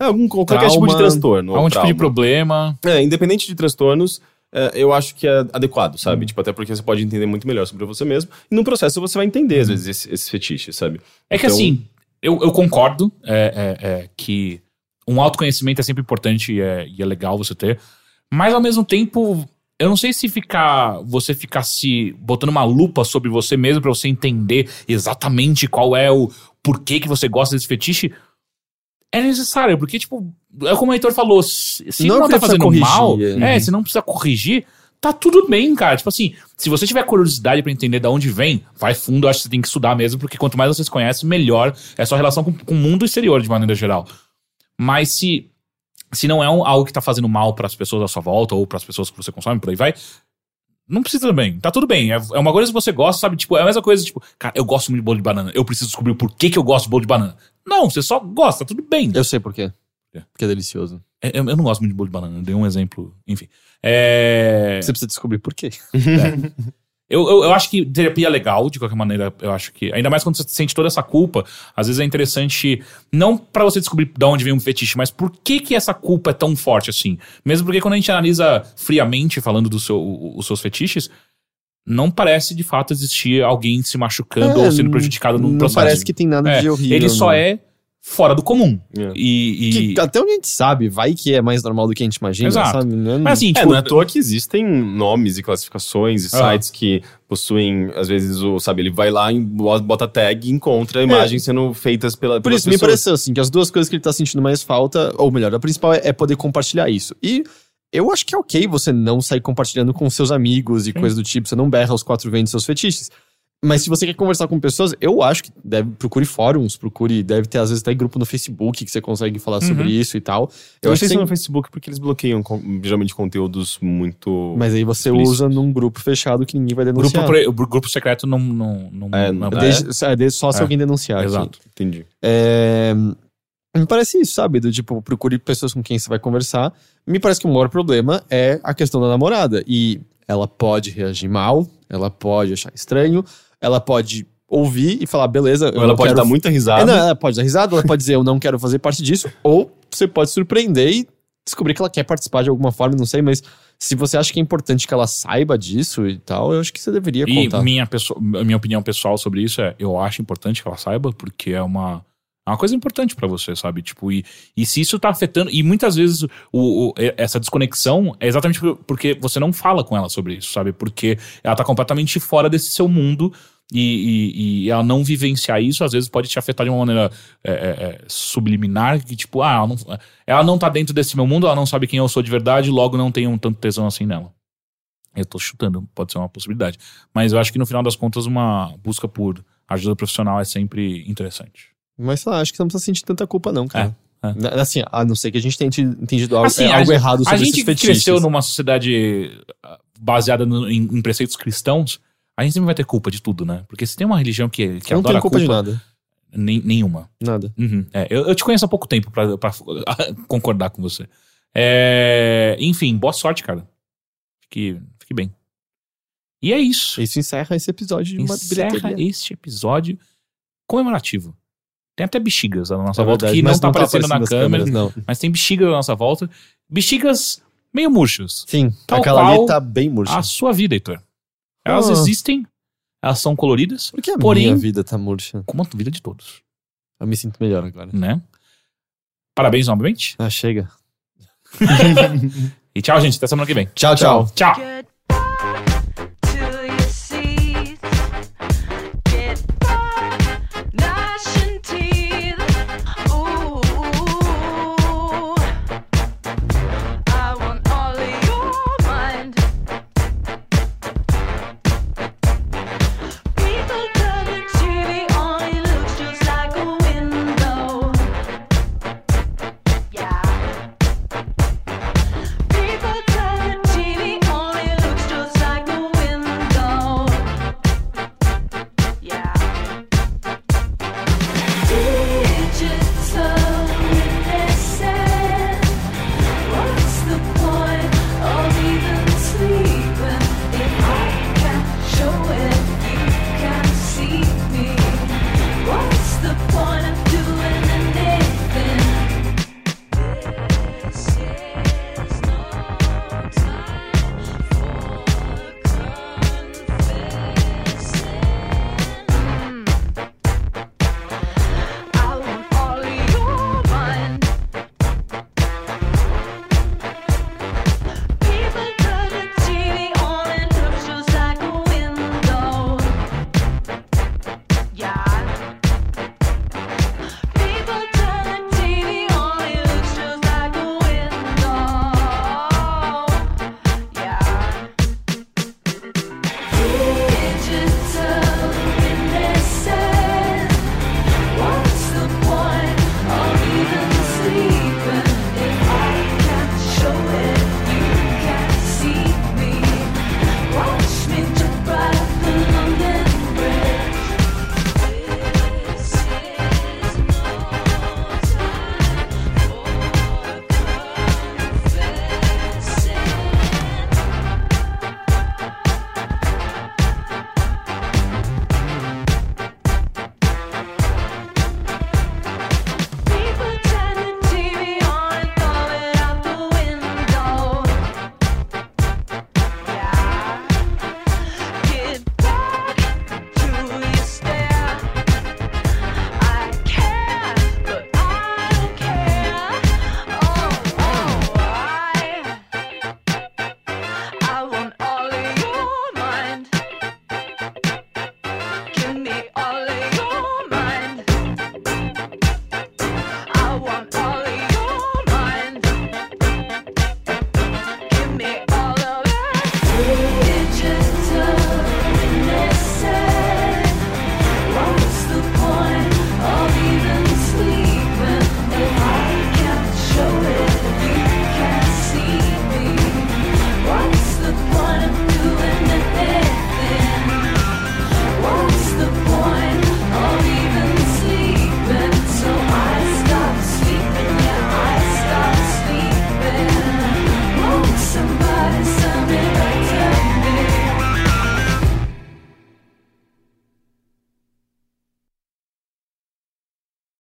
É, algum, qualquer tipo de Trauma, transtorno. Algum tipo de trauma. problema. É, independente de transtornos, é, eu acho que é adequado, sabe? Tipo, até porque você pode entender muito melhor sobre você mesmo. E no processo você vai entender, às vezes, esse, esse fetiche, sabe? É que Então- assim, eu, eu concordo é, é, é, que um autoconhecimento é sempre importante e é, e é legal você ter. Mas ao mesmo tempo, eu não sei se ficar. Você ficar se botando uma lupa sobre você mesmo pra você entender exatamente qual é o porquê que você gosta desse fetiche. É necessário, porque, tipo, é como o Heitor falou, se Não não, que tá fazendo corrigir, mal, é. é, se não precisa corrigir, tá tudo bem, cara. Tipo assim, se você tiver curiosidade pra entender de onde vem, vai fundo, eu acho que você tem que estudar mesmo, porque quanto mais você se conhece, melhor é a sua relação com, com o mundo exterior, de maneira geral. Mas se, se não é um- algo que tá fazendo mal pras pessoas à sua volta, ou pras pessoas que você consome, por aí vai, não precisa também. Tá tudo bem. É, é uma coisa que você gosta, sabe? Tipo, é a mesma coisa, tipo, cara, eu gosto muito de bolo de banana. Eu preciso descobrir o porquê que eu gosto de bolo de banana. Não, você só gosta, tudo bem. Eu sei por quê. É. Porque é delicioso. É, Eu, eu não gosto muito de bolo de banana, eu dei um exemplo, enfim. É. Você precisa descobrir por quê. <laughs> Eu, eu, eu acho que terapia é legal, de qualquer maneira, eu acho que. Ainda mais quando você sente toda essa culpa, às vezes é interessante, não pra você descobrir de onde vem um fetiche, mas por que que essa culpa é tão forte assim? Mesmo porque quando a gente analisa friamente, falando dos seu, os seus fetiches, não parece de fato existir alguém se machucando É, ou sendo prejudicado num Não processo. parece que tem nada É, de horrível. Ele só né? é fora do comum. É. E. e- Que até onde a gente sabe, vai que é mais normal do que a gente imagina, Exato. sabe? Não Mas assim, É, tipo, não é à toa que existem nomes e classificações e Ah. sites que possuem, às vezes, o, sabe, ele vai lá, e bota tag e encontra imagens sendo feitas pela Por isso, me pessoas. pareceu assim, que as duas coisas que ele tá sentindo mais falta, ou melhor, a principal é, é poder compartilhar isso. E eu acho que é ok você não sair compartilhando com seus amigos e coisas do tipo, você não berra aos quatro ventos seus fetiches. Mas se você quer conversar com pessoas, eu acho que deve, procure fóruns, procure, deve ter às vezes até grupo no Facebook que você consegue falar sobre isso e tal. Eu Eu acho acho isso que no sem- Facebook porque eles bloqueiam geralmente conteúdos muito. Mas aí você Explícito. usa num grupo fechado que ninguém vai grupo, denunciar. pre- o grupo secreto não. não, não, É, não é. Desde, é, desde só se É. alguém denunciar. aqui. Exato. Entendi. É, me parece isso, sabe? Do tipo, procure pessoas com quem você vai conversar. Me parece que o maior problema é a questão da namorada. E ela pode reagir mal, ela pode achar estranho, ela pode ouvir e falar, beleza, eu Ou ela pode quero... dar muita É, risada. não, ela pode dar risada, ela pode dizer, eu não quero fazer parte disso. Ou você pode surpreender e descobrir que ela quer participar de alguma forma, não sei, mas se você acha que é importante que ela saiba disso e tal, eu acho que você deveria E contar. minha, pessoa, minha opinião pessoal sobre isso é: eu acho importante que ela saiba, porque é uma, é uma coisa importante pra você, sabe? Tipo, e, e se isso tá afetando. E muitas vezes o, o- essa desconexão é exatamente por- porque você não fala com ela sobre isso, sabe? Porque ela tá completamente fora desse seu mundo. E, e- e ela não vivenciar isso, às vezes pode te afetar de uma maneira é, é, é, subliminar, que tipo, ah, ela não, ela não tá dentro desse meu mundo, ela não sabe quem eu sou de verdade, logo não tenho um tanto tesão assim nela. Eu tô chutando, pode ser uma possibilidade. Mas eu acho que no final das contas, uma busca por ajuda profissional é sempre interessante. Mas sei lá, acho que não precisa sentir tanta culpa, não, cara. É, Na- Assim, a não ser que a gente tenha entendido algo, Assim, é, a algo gente- errado sobre A gente esses fetiches. cresceu numa sociedade ah, baseada no- em, em preceitos cristãos, a gente sempre vai ter culpa de tudo, né? Porque se tem uma religião que, que não adora culpa, a culpa, de nada. nem- nenhuma. Nada. Uhum, é, eu, eu te conheço há pouco tempo pra, pra <laughs> concordar com você. É, enfim, boa sorte, cara. Fique, fique bem. E é isso. Isso encerra esse episódio de uma Encerra bilheteria. este episódio comemorativo. Tem até bexigas na nossa É volta verdade, que não mas tá aparecendo na nas câmera, câmeras, não. mas tem bexigas na nossa volta. Bexigas meio murchas. Sim, Tal aquela qual ali tá bem murcha. A sua vida, Heitor. Elas Ah. existem, elas são coloridas, Por que a porém- minha vida tá murcha? como a vida de todos, Eu me sinto melhor agora. né? Parabéns novamente. Ah, chega. <laughs> E tchau, gente. Até semana que vem. Tchau, tchau. Tchau. Good